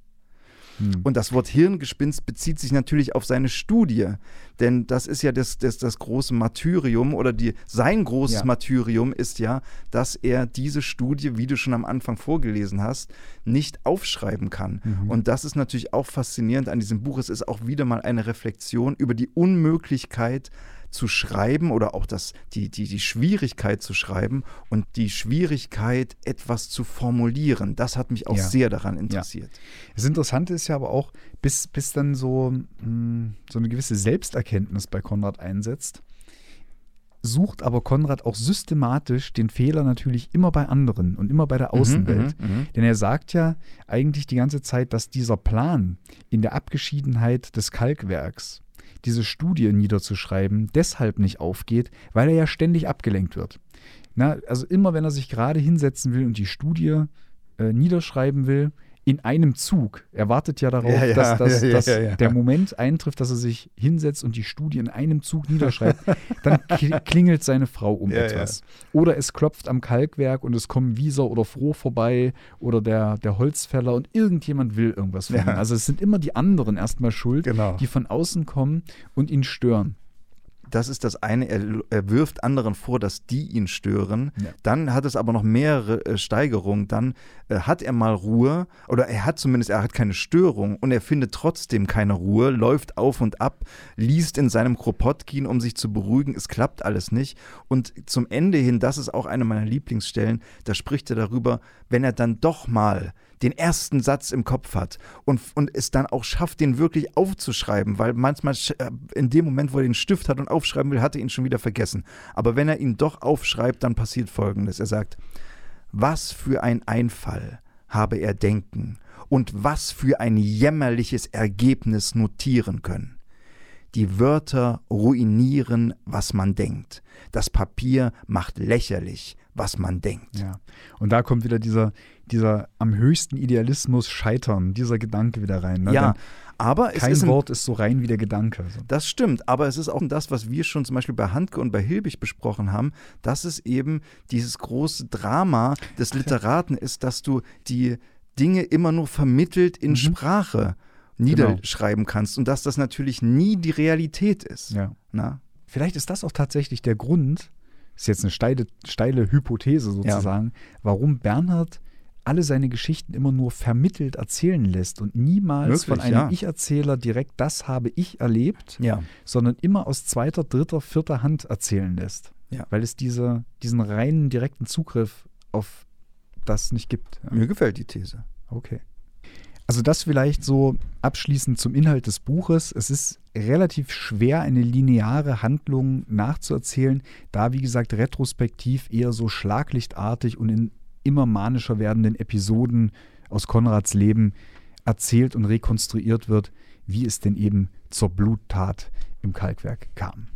Hm. Und das Wort Hirngespinst bezieht sich natürlich auf seine Studie, denn das ist ja das, das, das große Martyrium oder die, sein großes Ja. Martyrium ist ja, dass er diese Studie, wie du schon am Anfang vorgelesen hast, nicht aufschreiben kann. Mhm. Und das ist natürlich auch faszinierend an diesem Buch. Es ist auch wieder mal eine Reflexion über die Unmöglichkeit zu schreiben oder auch das, die, die, die Schwierigkeit zu schreiben und die Schwierigkeit, etwas zu formulieren. Das hat mich auch Ja. sehr daran interessiert. Das Interessante ist ja aber auch, bis, bis dann so, mh, so eine gewisse Selbsterkenntnis bei Konrad einsetzt, sucht aber Konrad auch systematisch den Fehler natürlich immer bei anderen und immer bei der Außenwelt. Mhm, mhm, Denn er sagt ja eigentlich die ganze Zeit, dass dieser Plan in der Abgeschiedenheit des Kalkwerks, diese Studie niederzuschreiben, deshalb nicht aufgeht, weil er ja ständig abgelenkt wird. Na, also immer wenn er sich gerade hinsetzen will und die Studie äh, niederschreiben will, in einem Zug. Er wartet ja darauf, Ja, ja, dass, dass, ja, dass der Moment eintrifft, dass er sich hinsetzt und die Studie in einem Zug niederschreibt. Dann kli- klingelt seine Frau um etwas. Oder es klopft am Kalkwerk und es kommen Wieser oder Froh vorbei oder der, der Holzfäller und irgendjemand will irgendwas von ihm. Also es sind immer die anderen erstmal schuld, Genau. die von außen kommen und ihn stören. Das ist das eine, er, er wirft anderen vor, dass die ihn stören. Ja. Dann hat es aber noch mehrere äh, Steigerungen. Dann äh, hat er mal Ruhe oder er hat zumindest, er hat keine Störung und er findet trotzdem keine Ruhe, läuft auf und ab, liest in seinem Kropotkin, um sich zu beruhigen. Es klappt alles nicht. Und zum Ende hin, das ist auch eine meiner Lieblingsstellen, da spricht er darüber, wenn er dann doch mal den ersten Satz im Kopf hat und, und es dann auch schafft, den wirklich aufzuschreiben, weil manchmal äh, in dem Moment, wo er den Stift hat und aufschreiben will, hat er ihn schon wieder vergessen. Aber wenn er ihn doch aufschreibt, dann passiert Folgendes. Er sagt, was für ein Einfall habe er denken und was für ein jämmerliches Ergebnis notieren können. Die Wörter ruinieren, was man denkt. Das Papier macht lächerlich, was man denkt. Ja. Und da kommt wieder dieser, dieser am höchsten Idealismus scheitern, dieser Gedanke wieder rein. Ne? Ja, Denn aber es kein ist Wort ist so rein wie der Gedanke. Das stimmt, aber es ist auch das, was wir schon zum Beispiel bei Handke und bei Hilbig besprochen haben, dass es eben dieses große Drama des Literaten ist, dass du die Dinge immer nur vermittelt in Mhm. Sprache niederschreiben kannst und dass das natürlich nie die Realität ist. Ja. Na? Vielleicht ist das auch tatsächlich der Grund, ist jetzt eine steile, steile Hypothese sozusagen, warum Bernhard alle seine Geschichten immer nur vermittelt erzählen lässt und niemals Möglich, von einem ja. Ich-Erzähler direkt das habe ich erlebt, Ja. sondern immer aus zweiter, dritter, vierter Hand erzählen lässt. Ja. Weil es diese, diesen reinen, direkten Zugriff auf das nicht gibt. Mir gefällt die These. Okay. Also das vielleicht so abschließend zum Inhalt des Buches. Es ist relativ schwer, eine lineare Handlung nachzuerzählen, da, wie gesagt, retrospektiv eher so schlaglichtartig und in immer manischer werdenden Episoden aus Konrads Leben erzählt und rekonstruiert wird, wie es denn eben zur Bluttat im Kalkwerk kam.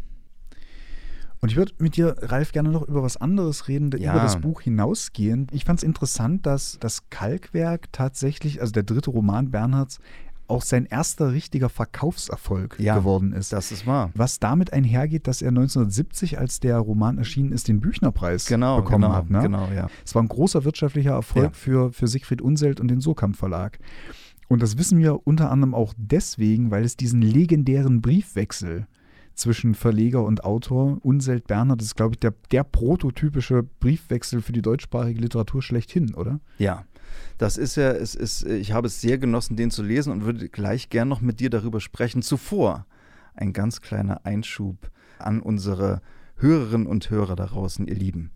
Und ich würde mit dir, Ralf, gerne noch über was anderes reden, Ja. über das Buch hinausgehen. Ich fand es interessant, dass das Kalkwerk tatsächlich, also der dritte Roman Bernhards, auch sein erster richtiger Verkaufserfolg Ja, geworden ist. Das ist wahr. Was damit einhergeht, dass er 1970, als der Roman erschienen ist, den Büchnerpreis Genau, bekommen genau, hat. Ne? genau, ja. Es war ein großer wirtschaftlicher Erfolg Ja. für, für Siegfried Unselt und den Sokamp Verlag. Und das wissen wir unter anderem auch deswegen, weil es diesen legendären Briefwechsel zwischen Verleger und Autor, Unselt Bernhard, ist, glaube ich, der, der prototypische Briefwechsel für die deutschsprachige Literatur schlechthin, oder? Ja, das ist ja, es ist, ich habe es sehr genossen, den zu lesen und würde gleich gern noch mit dir darüber sprechen. Zuvor ein ganz kleiner Einschub an unsere Hörerinnen und Hörer da draußen, ihr Lieben.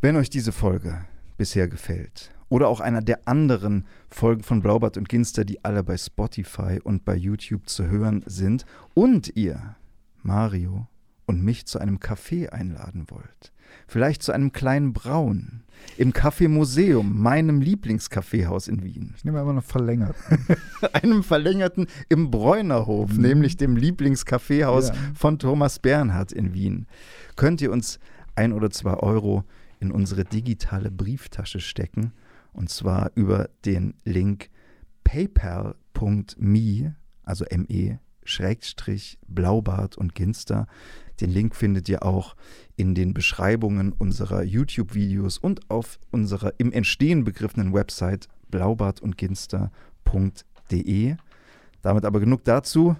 Wenn euch diese Folge bisher gefällt oder auch einer der anderen Folgen von Blaubart und Ginster, die alle bei Spotify und bei YouTube zu hören sind und ihr Mario und mich zu einem Café einladen wollt, vielleicht zu einem kleinen Braun im Café Museum, meinem Lieblingskaffeehaus in Wien, Ich nehme einfach noch verlängert. einem verlängerten im Bräunerhof, nämlich dem Lieblingskaffeehaus Ja. von Thomas Bernhard in Wien, könnt ihr uns ein oder zwei Euro in unsere digitale Brieftasche stecken? Und zwar über den Link paypal.me, also me, Schrägstrich, Blaubart und Ginster. Den Link findet ihr auch in den Beschreibungen unserer YouTube-Videos und auf unserer im Entstehen begriffenen Website blaubartundginster.de. Damit aber genug dazu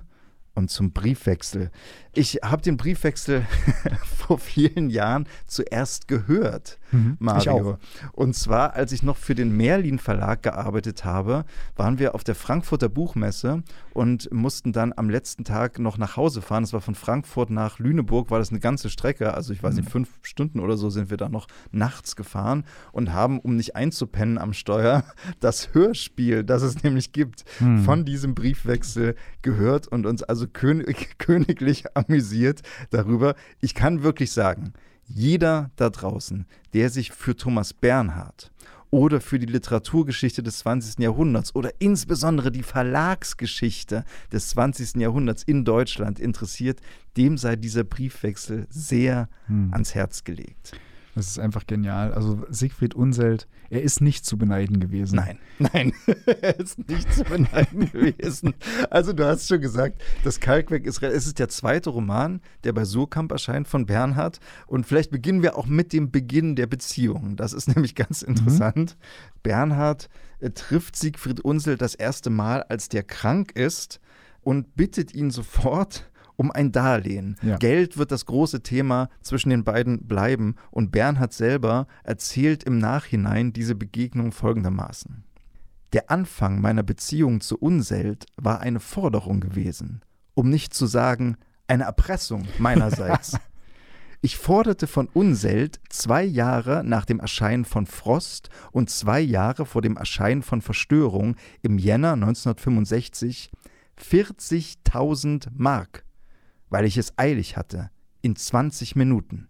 und zum Briefwechsel. Ich habe den Briefwechsel vor vielen Jahren zuerst gehört, Mhm. Mario. Ich auch. Und zwar, als ich noch für den Merlin Verlag gearbeitet habe, waren wir auf der Frankfurter Buchmesse und mussten dann am letzten Tag noch nach Hause fahren. Das war von Frankfurt nach Lüneburg, war das eine ganze Strecke. Also ich weiß nicht, fünf Stunden oder so sind wir da noch nachts gefahren und haben, um nicht einzupennen am Steuer, das Hörspiel, das es nämlich gibt, Hm. von diesem Briefwechsel gehört und uns also könig, königlich amüsiert darüber. Ich kann wirklich sagen, jeder da draußen, der sich für Thomas Bernhard oder für die Literaturgeschichte des 20. Jahrhunderts oder insbesondere die Verlagsgeschichte des 20. Jahrhunderts in Deutschland interessiert, dem sei dieser Briefwechsel sehr Hm. ans Herz gelegt. Das ist einfach genial. Also Siegfried Unselt, er ist nicht zu beneiden gewesen. Nein, nein, er ist nicht zu beneiden gewesen. Also du hast schon gesagt, das Kalkwerk ist, es ist der zweite Roman, der bei Surkamp erscheint von Bernhard. Und vielleicht beginnen wir auch mit dem Beginn der Beziehung. Das ist nämlich ganz interessant. Bernhard äh, trifft Siegfried Unsel das erste Mal, als der krank ist und bittet ihn sofort um ein Darlehen. Ja. Geld wird das große Thema zwischen den beiden bleiben und Bernhard selber erzählt im Nachhinein diese Begegnung folgendermaßen. Der Anfang meiner Beziehung zu Unselt war eine Forderung gewesen, um nicht zu sagen eine Erpressung meinerseits. Ich forderte von Unselt zwei Jahre nach dem Erscheinen von Frost und zwei Jahre vor dem Erscheinen von Verstörung im Jänner 1965 40.000 Mark, weil ich es eilig hatte, in 20 Minuten.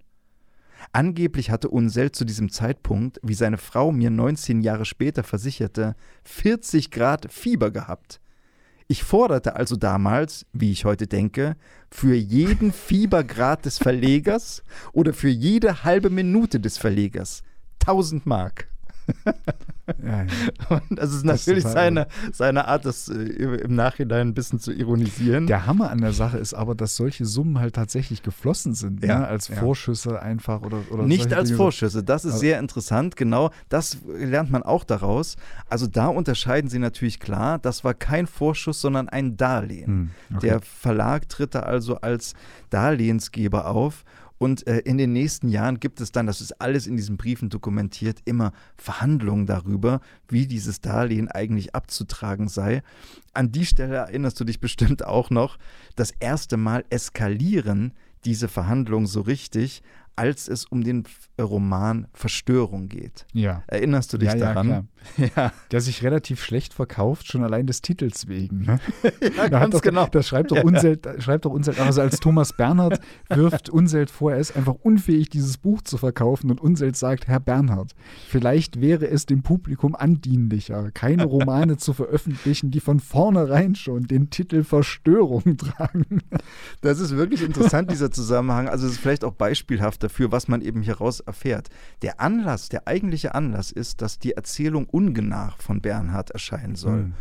Angeblich hatte Unseld zu diesem Zeitpunkt, wie seine Frau mir 19 Jahre später versicherte, 40 Grad Fieber gehabt. Ich forderte also damals, wie ich heute denke, für jeden Fiebergrad des Verlegers oder für jede halbe Minute des Verlegers 1000 Mark. Ja, ja. Und das ist Das ist natürlich seine, seine Art, das äh, im Nachhinein ein bisschen zu ironisieren. Der Hammer an der Sache ist aber, dass solche Summen halt tatsächlich geflossen sind, Ja, ne? als. Vorschüsse einfach oder, oder Nicht als Dinge. Vorschüsse, das ist Also- sehr interessant, genau, das lernt man auch daraus. Also da unterscheiden sie natürlich klar, das war kein Vorschuss, sondern ein Darlehen. Hm, okay. Der Verlag tritt da also als Darlehensgeber auf Und äh, in den nächsten Jahren gibt es dann, das ist alles in diesen Briefen dokumentiert, immer Verhandlungen darüber, wie dieses Darlehen eigentlich abzutragen sei. An die Stelle erinnerst du dich bestimmt auch noch, das erste Mal eskalieren diese Verhandlungen so richtig, als es um den Roman Verstörung geht. Ja. Erinnerst du dich ja, daran? Ja, ja. Der sich relativ schlecht verkauft, schon allein des Titels wegen. Ne? ja, ganz doch, genau. Das schreibt doch Unselt, schreibt doch Unselt, also als Thomas Bernhard wirft Unselt vor, er ist einfach unfähig, dieses Buch zu verkaufen und Unselt sagt, Herr Bernhard, vielleicht wäre es dem Publikum andienlicher, keine Romane zu veröffentlichen, die von vornherein schon den Titel Verstörung tragen. Das ist wirklich interessant, dieser Zusammenhang. Also es ist vielleicht auch beispielhaft dafür, was man eben hieraus erfährt. Der Anlass, der eigentliche Anlass ist, dass die Erzählung Ungenach von Bernhard erscheinen soll. Hm.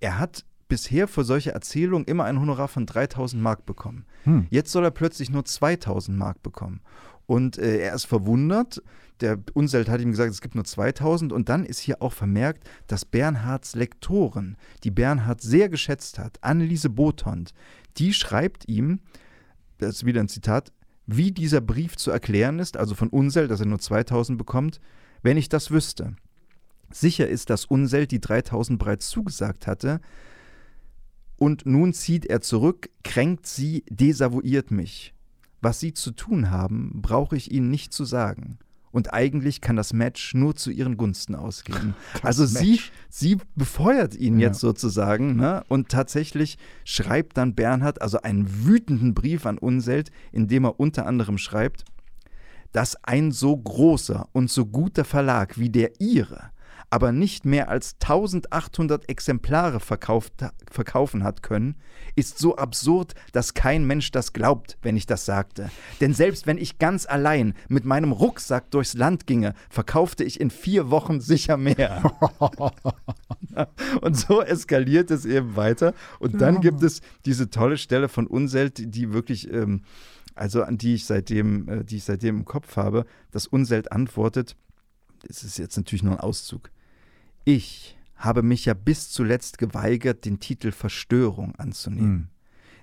Er hat bisher für solche Erzählungen immer ein Honorar von 3000 Mark bekommen. Hm. Jetzt soll er plötzlich nur 2000 Mark bekommen. Und äh, er ist verwundert. Der Unselt hat ihm gesagt, es gibt nur 2000. Und dann ist hier auch vermerkt, dass Bernhards Lektorin, die Bernhard sehr geschätzt hat, Anneliese Botond, die schreibt ihm, das ist wieder ein Zitat, wie dieser Brief zu erklären ist, also von Unseld, dass er nur 2000 bekommt, wenn ich das wüsste. Sicher ist, dass Unseld die 3000 bereits zugesagt hatte, und nun zieht er zurück, kränkt sie, desavouiert mich. Was sie zu tun haben, brauche ich ihnen nicht zu sagen. Und eigentlich kann das Match nur zu ihren Gunsten ausgehen. also sie, sie befeuert ihn Ja. jetzt sozusagen. Ne? Und tatsächlich schreibt dann Bernhard also einen wütenden Brief an Unseld, in dem er unter anderem schreibt, dass ein so großer und so guter Verlag wie der ihre aber nicht mehr als 1800 Exemplare verkauft, verkaufen hat können, ist so absurd, dass kein Mensch das glaubt, wenn ich das sagte. Denn selbst wenn ich ganz allein mit meinem Rucksack durchs Land ginge, verkaufte ich in vier Wochen sicher mehr. Und so eskaliert es eben weiter. Und dann gibt es diese tolle Stelle von Unselt, die, die wirklich, ähm, also an die ich seitdem, äh, die ich seitdem im Kopf habe, dass Unselt antwortet, es ist jetzt natürlich nur ein Auszug. Ich habe mich ja bis zuletzt geweigert, den Titel Verstörung anzunehmen. Hm.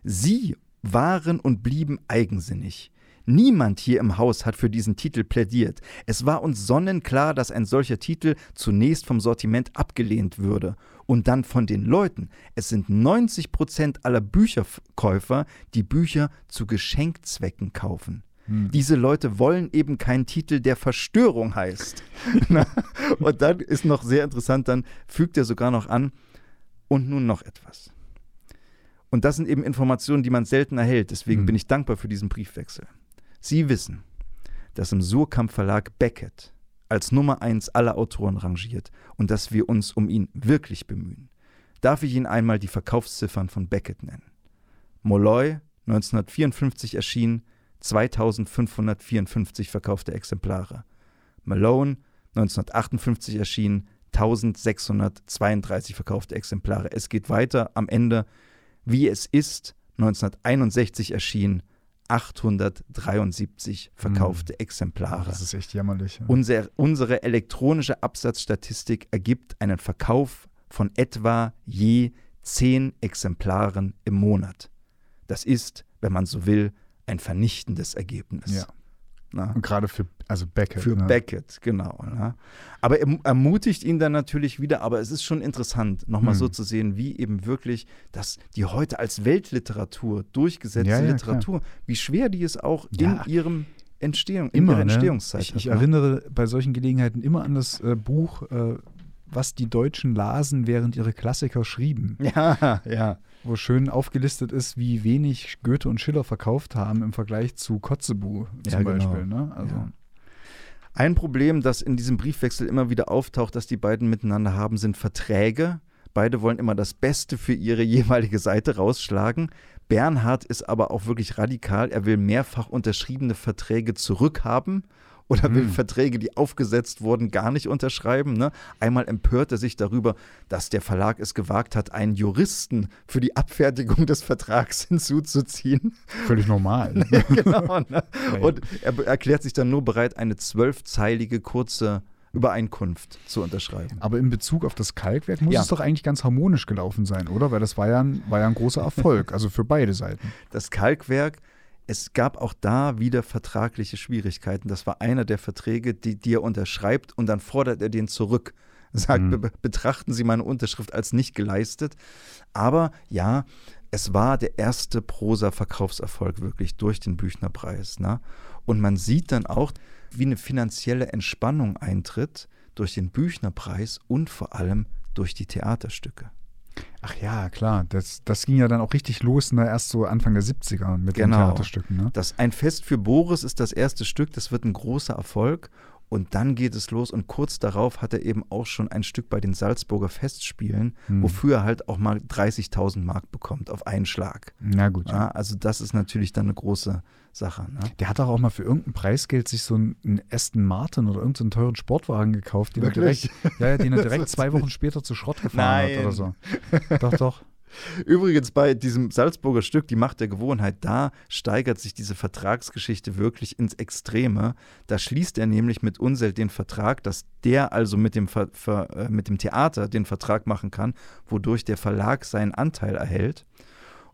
Sie waren und blieben eigensinnig. Niemand hier im Haus hat für diesen Titel plädiert. Es war uns sonnenklar, dass ein solcher Titel zunächst vom Sortiment abgelehnt würde und dann von den Leuten. Es sind 90 Prozent aller Bücherkäufer, die Bücher zu Geschenkzwecken kaufen. Hm. Diese Leute wollen eben keinen Titel, der Verstörung heißt. Und dann ist noch sehr interessant, dann fügt er sogar noch an, und nun noch etwas. Und das sind eben Informationen, die man selten erhält. Deswegen Hm. bin ich dankbar für diesen Briefwechsel. Sie wissen, dass im Surkamp Verlag Beckett als Nummer eins aller Autoren rangiert und dass wir uns um ihn wirklich bemühen. Darf ich Ihnen einmal die Verkaufsziffern von Beckett nennen? Molloy, 1954 erschienen, 2554 verkaufte Exemplare. Malone, 1958 erschienen, 1632 verkaufte Exemplare. Es geht weiter am Ende. Wie es ist, 1961 erschienen, 873 verkaufte Exemplare. Das ist echt jämmerlich. Ja. Unser, unsere elektronische Absatzstatistik ergibt einen Verkauf von etwa je 10 Exemplaren im Monat. Das ist, wenn man so will, ein vernichtendes Ergebnis. Ja. Na? Und gerade für also Beckett. Für ne? Beckett, genau. Ne? Aber er ermutigt ihn dann natürlich wieder, aber es ist schon interessant, nochmal Hm. so zu sehen, wie eben wirklich, dass die heute als Weltliteratur durchgesetzte Ja, ja, Literatur, wie schwer die es auch Ja. in ihrem Entstehung, in Immer, ihrer ne? Entstehungszeit Ich, ich ne? erinnere bei solchen Gelegenheiten immer an das äh, Buch, äh, was die Deutschen lasen, während ihre Klassiker schrieben, Ja, ja. wo schön aufgelistet ist, wie wenig Goethe und Schiller verkauft haben im Vergleich zu Kotzebue zum Ja, genau. Beispiel. Ne? Also, Ja. Ein Problem, das in diesem Briefwechsel immer wieder auftaucht, das die beiden miteinander haben, sind Verträge. Beide wollen immer das Beste für ihre jeweilige Seite rausschlagen. Bernhard ist aber auch wirklich radikal. Er will mehrfach unterschriebene Verträge zurückhaben oder will Hm. Verträge, die aufgesetzt wurden, gar nicht unterschreiben. Ne? Einmal empört er sich darüber, dass der Verlag es gewagt hat, einen Juristen für die Abfertigung des Vertrags hinzuzuziehen. völlig normal. genau. Ne? Und er erklärt sich dann nur bereit, eine zwölfzeilige kurze Übereinkunft zu unterschreiben. Aber in Bezug auf das Kalkwerk muss Ja. es doch eigentlich ganz harmonisch gelaufen sein, oder? Weil das war ja ein, war ja ein großer Erfolg, also für beide Seiten. Das Kalkwerk es gab auch da wieder vertragliche Schwierigkeiten. Das war einer der Verträge, die, die er unterschreibt und dann fordert er den zurück. Sagt, Mhm. be betrachten Sie meine Unterschrift als nicht geleistet. Aber ja, es war der erste Prosa-Verkaufserfolg wirklich durch den Büchnerpreis. Ne? Und man sieht dann auch, wie eine finanzielle Entspannung eintritt durch den Büchnerpreis und vor allem durch die Theaterstücke. Ach ja, klar. Das, das ging ja dann auch richtig los, ne? erst so Anfang der 70er mit den Genau. Theaterstücken. Ne? Das Ein Fest für Boris ist das erste Stück, das wird ein großer Erfolg. Und dann geht es los und kurz darauf hat er eben auch schon ein Stück bei den Salzburger Festspielen, Hm. wofür er halt auch mal 30.000 Mark bekommt auf einen Schlag. Na gut. Ja. Also das ist natürlich dann eine große Sache. Ne? Der hat doch auch mal für irgendein Preisgeld sich so einen, Aston Martin oder irgendeinen teuren Sportwagen gekauft, den er Wirklich? direkt, ja, den er direkt zwei Wochen später zu Schrott gefahren Nein. hat oder so. Doch, doch. Übrigens bei diesem Salzburger Stück, die Macht der Gewohnheit, da steigert sich diese Vertragsgeschichte wirklich ins Extreme. Da schließt er nämlich mit Unselt den Vertrag, dass der also mit dem, Ver, Ver, äh, mit dem Theater den Vertrag machen kann, wodurch der Verlag seinen Anteil erhält.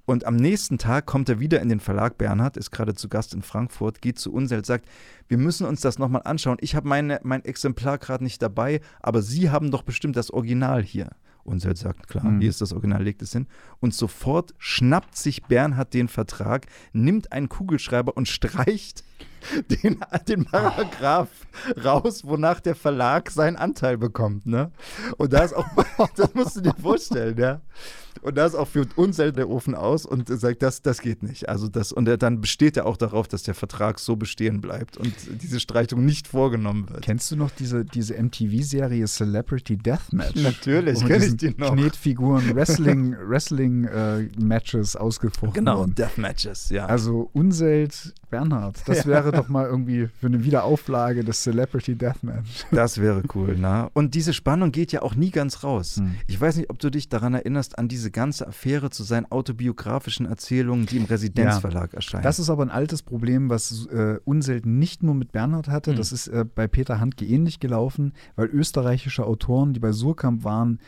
Und am nächsten Tag kommt er wieder in den Verlag. Bernhard ist gerade zu Gast in Frankfurt, geht zu Unselt, sagt, wir müssen uns das nochmal anschauen. Ich habe mein Exemplar gerade nicht dabei, aber Sie haben doch bestimmt das Original hier. Unselt sagt, klar, Mhm. hier ist das Original, legt es hin. Und sofort schnappt sich Bernhard den Vertrag, nimmt einen Kugelschreiber und streicht den, den Paragraph raus, wonach der Verlag seinen Anteil bekommt. Ne? Und da ist auch, das musst du dir vorstellen, ja. Und da ist auch für uns selten der Ofen aus und sagt, das, das geht nicht. Also das, und er, dann besteht er auch darauf, dass der Vertrag so bestehen bleibt und diese Streichung nicht vorgenommen wird. Kennst du noch diese, diese MTV-Serie Celebrity Deathmatch? Natürlich, Wo mit kenn ich die noch. Knetfiguren Wrestling, Wrestling äh, Matches ausgefochten Genau. Deathmatches, ja. Also Unselt Bernhard, das Ja. wäre doch mal irgendwie für eine Wiederauflage des Celebrity Deathmatch. Das wäre cool, ne? Und diese Spannung geht ja auch nie ganz raus. Hm. Ich weiß nicht, ob du dich daran erinnerst, an diese ganze Affäre zu seinen autobiografischen Erzählungen, die im Residenzverlag erscheinen. Das ist aber ein altes Problem, was äh, Unselt nicht nur mit Bernhard hatte. Hm. Das ist äh, bei Peter Handke ähnlich gelaufen, weil österreichische Autoren, die bei Surkamp waren,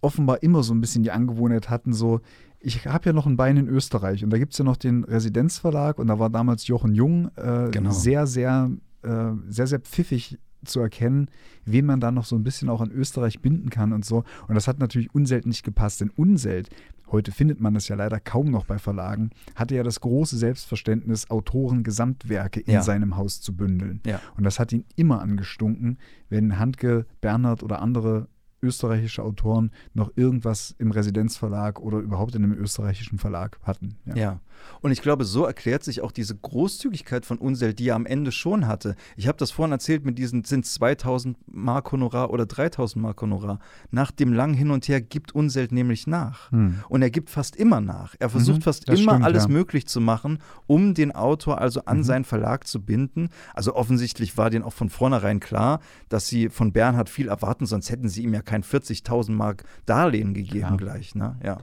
offenbar immer so ein bisschen die Angewohnheit hatten, so, ich habe ja noch ein Bein in Österreich und da gibt es ja noch den Residenzverlag und da war damals Jochen Jung äh, Genau. sehr, sehr, äh, sehr, sehr pfiffig zu erkennen, wen man da noch so ein bisschen auch an Österreich binden kann und so. Und das hat natürlich Unselt nicht gepasst, denn Unselt, heute findet man das ja leider kaum noch bei Verlagen, hatte ja das große Selbstverständnis, Autoren Gesamtwerke in Ja. seinem Haus zu bündeln. Ja. Und das hat ihn immer angestunken, wenn Handke, Bernhard oder andere österreichische Autoren noch irgendwas im Residenzverlag oder überhaupt in einem österreichischen Verlag hatten. Ja. Und ich glaube, so erklärt sich auch diese Großzügigkeit von Unseld, die er am Ende schon hatte. Ich habe das vorhin erzählt mit diesen, sind 2000 Mark Honorar oder 3000 Mark Honorar. Nach dem langen Hin und Her gibt Unseld nämlich nach. Hm. Und er gibt fast immer nach. Er versucht Mhm, fast immer stimmt, alles ja. möglich zu machen, um den Autor also an Mhm. seinen Verlag zu binden. Also offensichtlich war denen auch von vornherein klar, dass sie von Bernhard viel erwarten, sonst hätten sie ihm ja kein 40.000 Mark Darlehen gegeben Klar. gleich. Ne? Ja.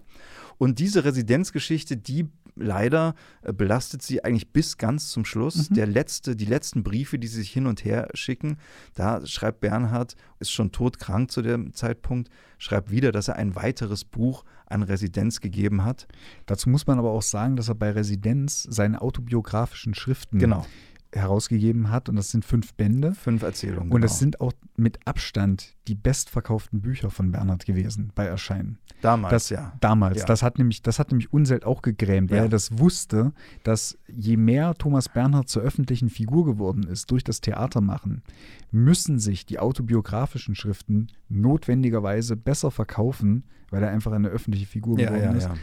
Und diese Residenzgeschichte, die leider äh, belastet sie eigentlich bis ganz zum Schluss. Mhm. Der letzte, die letzten Briefe, die sie sich hin und her schicken, da schreibt Bernhard, ist schon todkrank zu dem Zeitpunkt, schreibt wieder, dass er ein weiteres Buch an Residenz gegeben hat. Dazu muss man aber auch sagen, dass er bei Residenz seine autobiografischen Schriften Genau, herausgegeben hat und das sind fünf Bände. fünf Erzählungen. Und genau. es sind auch mit Abstand die bestverkauften Bücher von Bernhard gewesen bei Erscheinen. damals, Das, ja. Damals. Ja. Das hat nämlich, das hat nämlich Unselt auch gegrämt, weil Ja. er das wusste, dass je mehr Thomas Bernhard zur öffentlichen Figur geworden ist durch das Theatermachen, müssen sich die autobiografischen Schriften notwendigerweise besser verkaufen, weil er einfach eine öffentliche Figur geworden ja, ist, ja.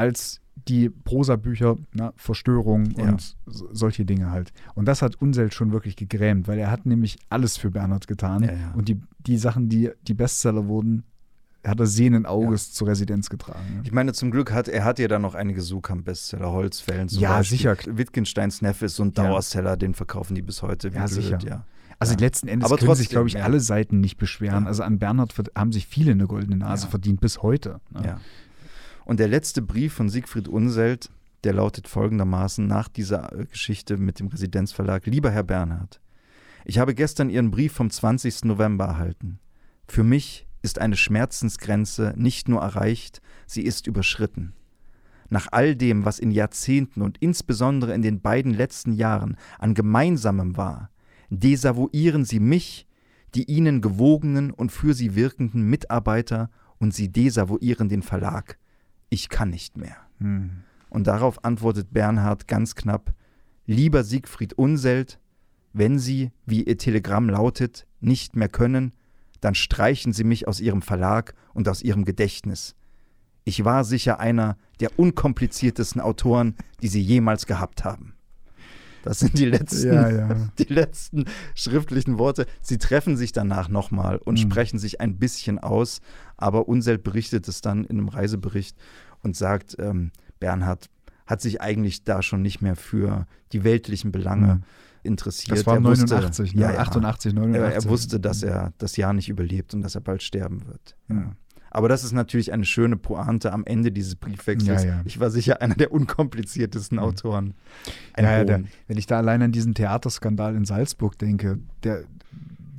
Als die Prosabücher, na, Verstörung Ja. und so, solche Dinge halt. Und das hat Unselt schon wirklich gegrämt, weil er hat nämlich alles für Bernhard getan. Ja, ja. Und die, die Sachen, die, die Bestseller wurden, hat er sehenden Auges zur Residenz getragen. Ich meine, zum Glück hat er hat ja dann noch einige Suchkamp-Bestseller, Holzfällen zum Ja, Beispiel. sicher. Wittgensteins Neffe ist so ein Ja. Dauerseller, den verkaufen die bis heute. wie Ja, blöd, sicher. Ja. Also Ja. letzten Endes Aber können sich, trotzdem, glaube ich, ja. alle Seiten nicht beschweren. Ja. Also an Bernhard haben sich viele eine goldene Nase Ja. verdient, bis heute. ne? Ja. Und der letzte Brief von Siegfried Unselt, der lautet folgendermaßen nach dieser äh, Geschichte mit dem Residenzverlag. Lieber Herr Bernhard, ich habe gestern Ihren Brief vom 20. November erhalten. Für mich ist eine Schmerzensgrenze nicht nur erreicht, sie ist überschritten. nach all dem, was in Jahrzehnten und insbesondere in den beiden letzten Jahren an Gemeinsamem war, desavouieren Sie mich, die Ihnen gewogenen und für Sie wirkenden Mitarbeiter, und Sie desavouieren den Verlag. Ich kann nicht mehr. Hm. Und darauf antwortet Bernhard ganz knapp: Lieber Siegfried Unselt, wenn Sie, wie Ihr Telegramm lautet, nicht mehr können, dann streichen Sie mich aus Ihrem Verlag und aus Ihrem Gedächtnis. Ich war sicher einer der unkompliziertesten Autoren, die Sie jemals gehabt haben. Das sind die letzten, Ja, ja. die letzten schriftlichen Worte. Sie treffen sich danach nochmal und Mhm. sprechen sich ein bisschen aus, aber Unselt berichtet es dann in einem Reisebericht und sagt, ähm, Bernhard hat sich eigentlich da schon nicht mehr für die weltlichen Belange Mhm. interessiert. Das war Er wusste- 89, ne? Ja, ja. 88, Er, 89. er wusste, dass er das Jahr nicht überlebt und dass er bald sterben wird. Ja. Aber das ist natürlich eine schöne Pointe am Ende dieses Briefwechsels. Ja, ja. Ich war sicher einer der unkompliziertesten Mhm. Autoren. Ja, der, wenn ich da allein an diesen Theaterskandal in Salzburg denke, der,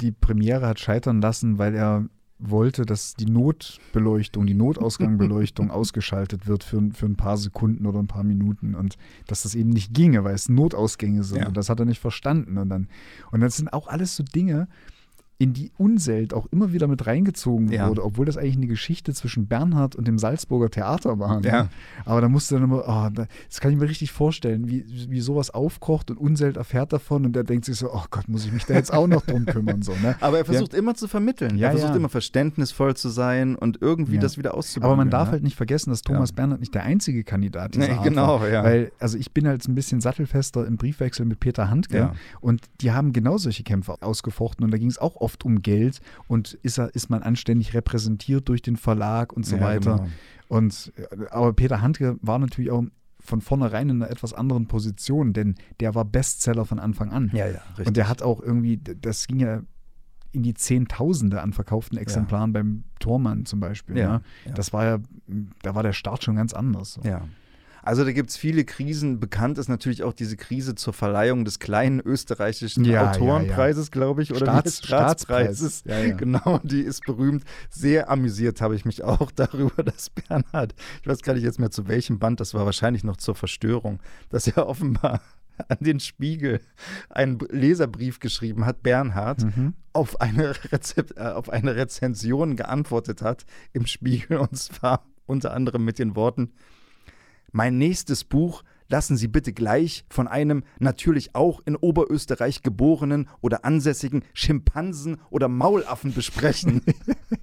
die Premiere hat scheitern lassen, weil er wollte, dass die Notbeleuchtung, die Notausgangbeleuchtung ausgeschaltet wird für, für ein paar Sekunden oder ein paar Minuten und dass das eben nicht ginge, weil es Notausgänge sind Ja. und das hat er nicht verstanden und dann und das sind auch alles so Dinge, in die Unselt auch immer wieder mit reingezogen Ja. wurde, obwohl das eigentlich eine Geschichte zwischen Bernhard und dem Salzburger Theater war. ne? Ja. Aber da musst du dann immer, oh, da- das kann ich mir richtig vorstellen, wie, wie sowas aufkocht und Unselt erfährt davon und der denkt sich so, oh Gott, muss ich mich da jetzt auch noch drum kümmern. So, ne? Aber er versucht immer zu vermitteln. Ja, er versucht ja. immer verständnisvoll zu sein und irgendwie Ja. das wieder auszubringen. Aber man darf halt nicht vergessen, dass Thomas Ja. Bernhard nicht der einzige Kandidat dieser Nee, Art genau, war. ja. Weil, also ich bin halt ein bisschen sattelfester im Briefwechsel mit Peter Handke Ja. und die haben genau solche Kämpfe ausgefochten und da ging es auch oft um Geld und ist, ist man anständig repräsentiert durch den Verlag und so Ja, weiter. genau. Und äh, aber Peter Handke war natürlich auch von vornherein in einer etwas anderen Position, denn der war Bestseller von Anfang an. Ja, ja, richtig. Und der hat auch irgendwie, das ging ja in die Zehntausende an verkauften Exemplaren beim Tormann zum Beispiel. Ja, ne? ja. Das war ja, da war der Start schon ganz anders. So. Ja. Also da gibt es viele Krisen. Bekannt ist natürlich auch diese Krise zur Verleihung des kleinen österreichischen Ja, ja, Autorenpreises, glaube ich, oder Staats- Staatspreises. Staatspreis. Ja, ja. Genau, die ist berühmt. Sehr amüsiert habe ich mich auch darüber, dass Bernhard, ich weiß gar nicht jetzt mehr zu welchem Band, das war wahrscheinlich noch zur Verstörung, dass er offenbar an den Spiegel einen Leserbrief geschrieben hat, Bernhard, Mhm. auf eine, Rezep äh, auf eine Rezension geantwortet hat im Spiegel und zwar unter anderem mit den Worten: Mein nächstes Buch lassen Sie bitte gleich von einem natürlich auch in Oberösterreich geborenen oder ansässigen Schimpansen oder Maulaffen besprechen.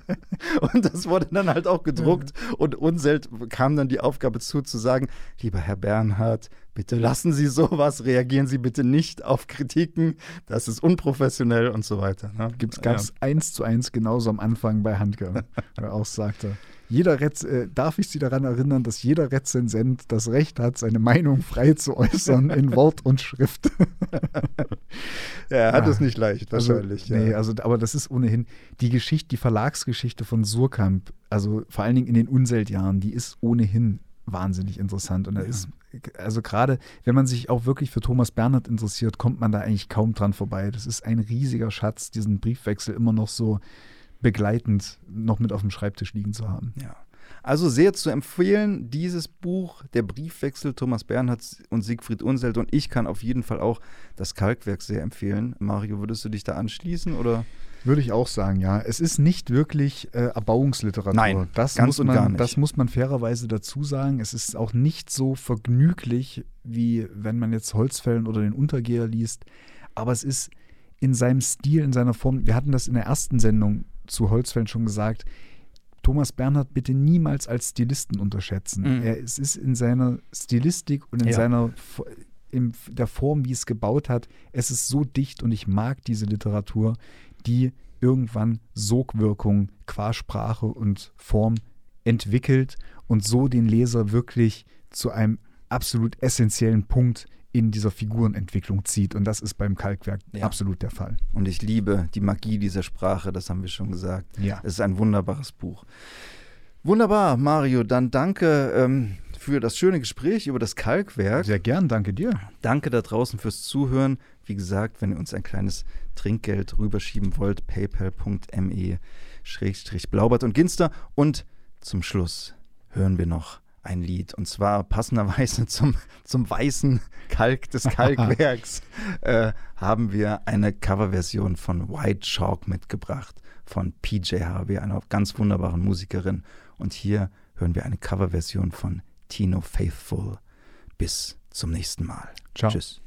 und das wurde dann halt auch gedruckt und Unselt kam dann die Aufgabe zu, zu sagen, lieber Herr Bernhard, bitte lassen Sie sowas, reagieren Sie bitte nicht auf Kritiken, das ist unprofessionell und so weiter. Ne? Gab es eins zu eins genauso am Anfang bei Handke, er auch sagte, jeder Rez äh, darf ich Sie daran erinnern, dass jeder Rezensent das Recht hat, seine Meinung frei zu äußern in Wort und Schrift. ja, er hat Ja. es nicht leicht, wahrscheinlich. Also, nee, ja. also, aber das ist ohnehin die Geschichte, die Verlagsgeschichte von Surkamp, also vor allen Dingen in den Unseltjahren, die ist ohnehin wahnsinnig interessant. Und da Ja. ist, also gerade wenn man sich auch wirklich für Thomas Bernhard interessiert, kommt man da eigentlich kaum dran vorbei. Das ist ein riesiger Schatz, diesen Briefwechsel immer noch so begleitend noch mit auf dem Schreibtisch liegen zu haben. Ja. Also sehr zu empfehlen, dieses Buch, der Briefwechsel Thomas Bernhard und Siegfried Unselt. Und ich kann auf jeden Fall auch das Kalkwerk sehr empfehlen. Mario, würdest du dich da anschließen oder? Würde ich auch sagen, ja. Es ist nicht wirklich äh, Erbauungsliteratur. Nein, das ganz muss und man, gar nicht. Das muss man fairerweise dazu sagen. Es ist auch nicht so vergnüglich, wie wenn man jetzt Holzfällen oder den Untergeher liest. Aber es ist in seinem Stil, in seiner Form. Wir hatten das in der ersten Sendung zu Holzfällen schon gesagt. Thomas Bernhard bitte niemals als Stilisten unterschätzen. Mhm. Er, es ist in seiner Stilistik und in Ja. seiner in der Form, wie es gebaut hat, es ist so dicht und ich mag diese Literatur, die irgendwann Sogwirkung qua Sprache und Form entwickelt und so den Leser wirklich zu einem absolut essentiellen Punkt in dieser Figurenentwicklung zieht. Und das ist beim Kalkwerk Ja. absolut der Fall. Und ich liebe die Magie dieser Sprache, das haben wir schon gesagt. Ja. Es ist ein wunderbares Buch. Wunderbar, Mario. Dann danke ähm, für das schöne Gespräch über das Kalkwerk. Sehr gern, danke dir. Danke da draußen fürs Zuhören. Wie gesagt, wenn ihr uns ein kleines Trinkgeld rüberschieben wollt, paypal.me Blaubart und Ginster. Und zum Schluss hören wir noch ein Lied. Und zwar passenderweise zum, zum weißen Kalk des Kalkwerks äh, haben wir eine Coverversion von White Chalk mitgebracht von PJ Harvey, einer ganz wunderbaren Musikerin. Und hier hören wir eine Coverversion von Tino Faithful. Bis zum nächsten Mal. Ciao. Tschüss.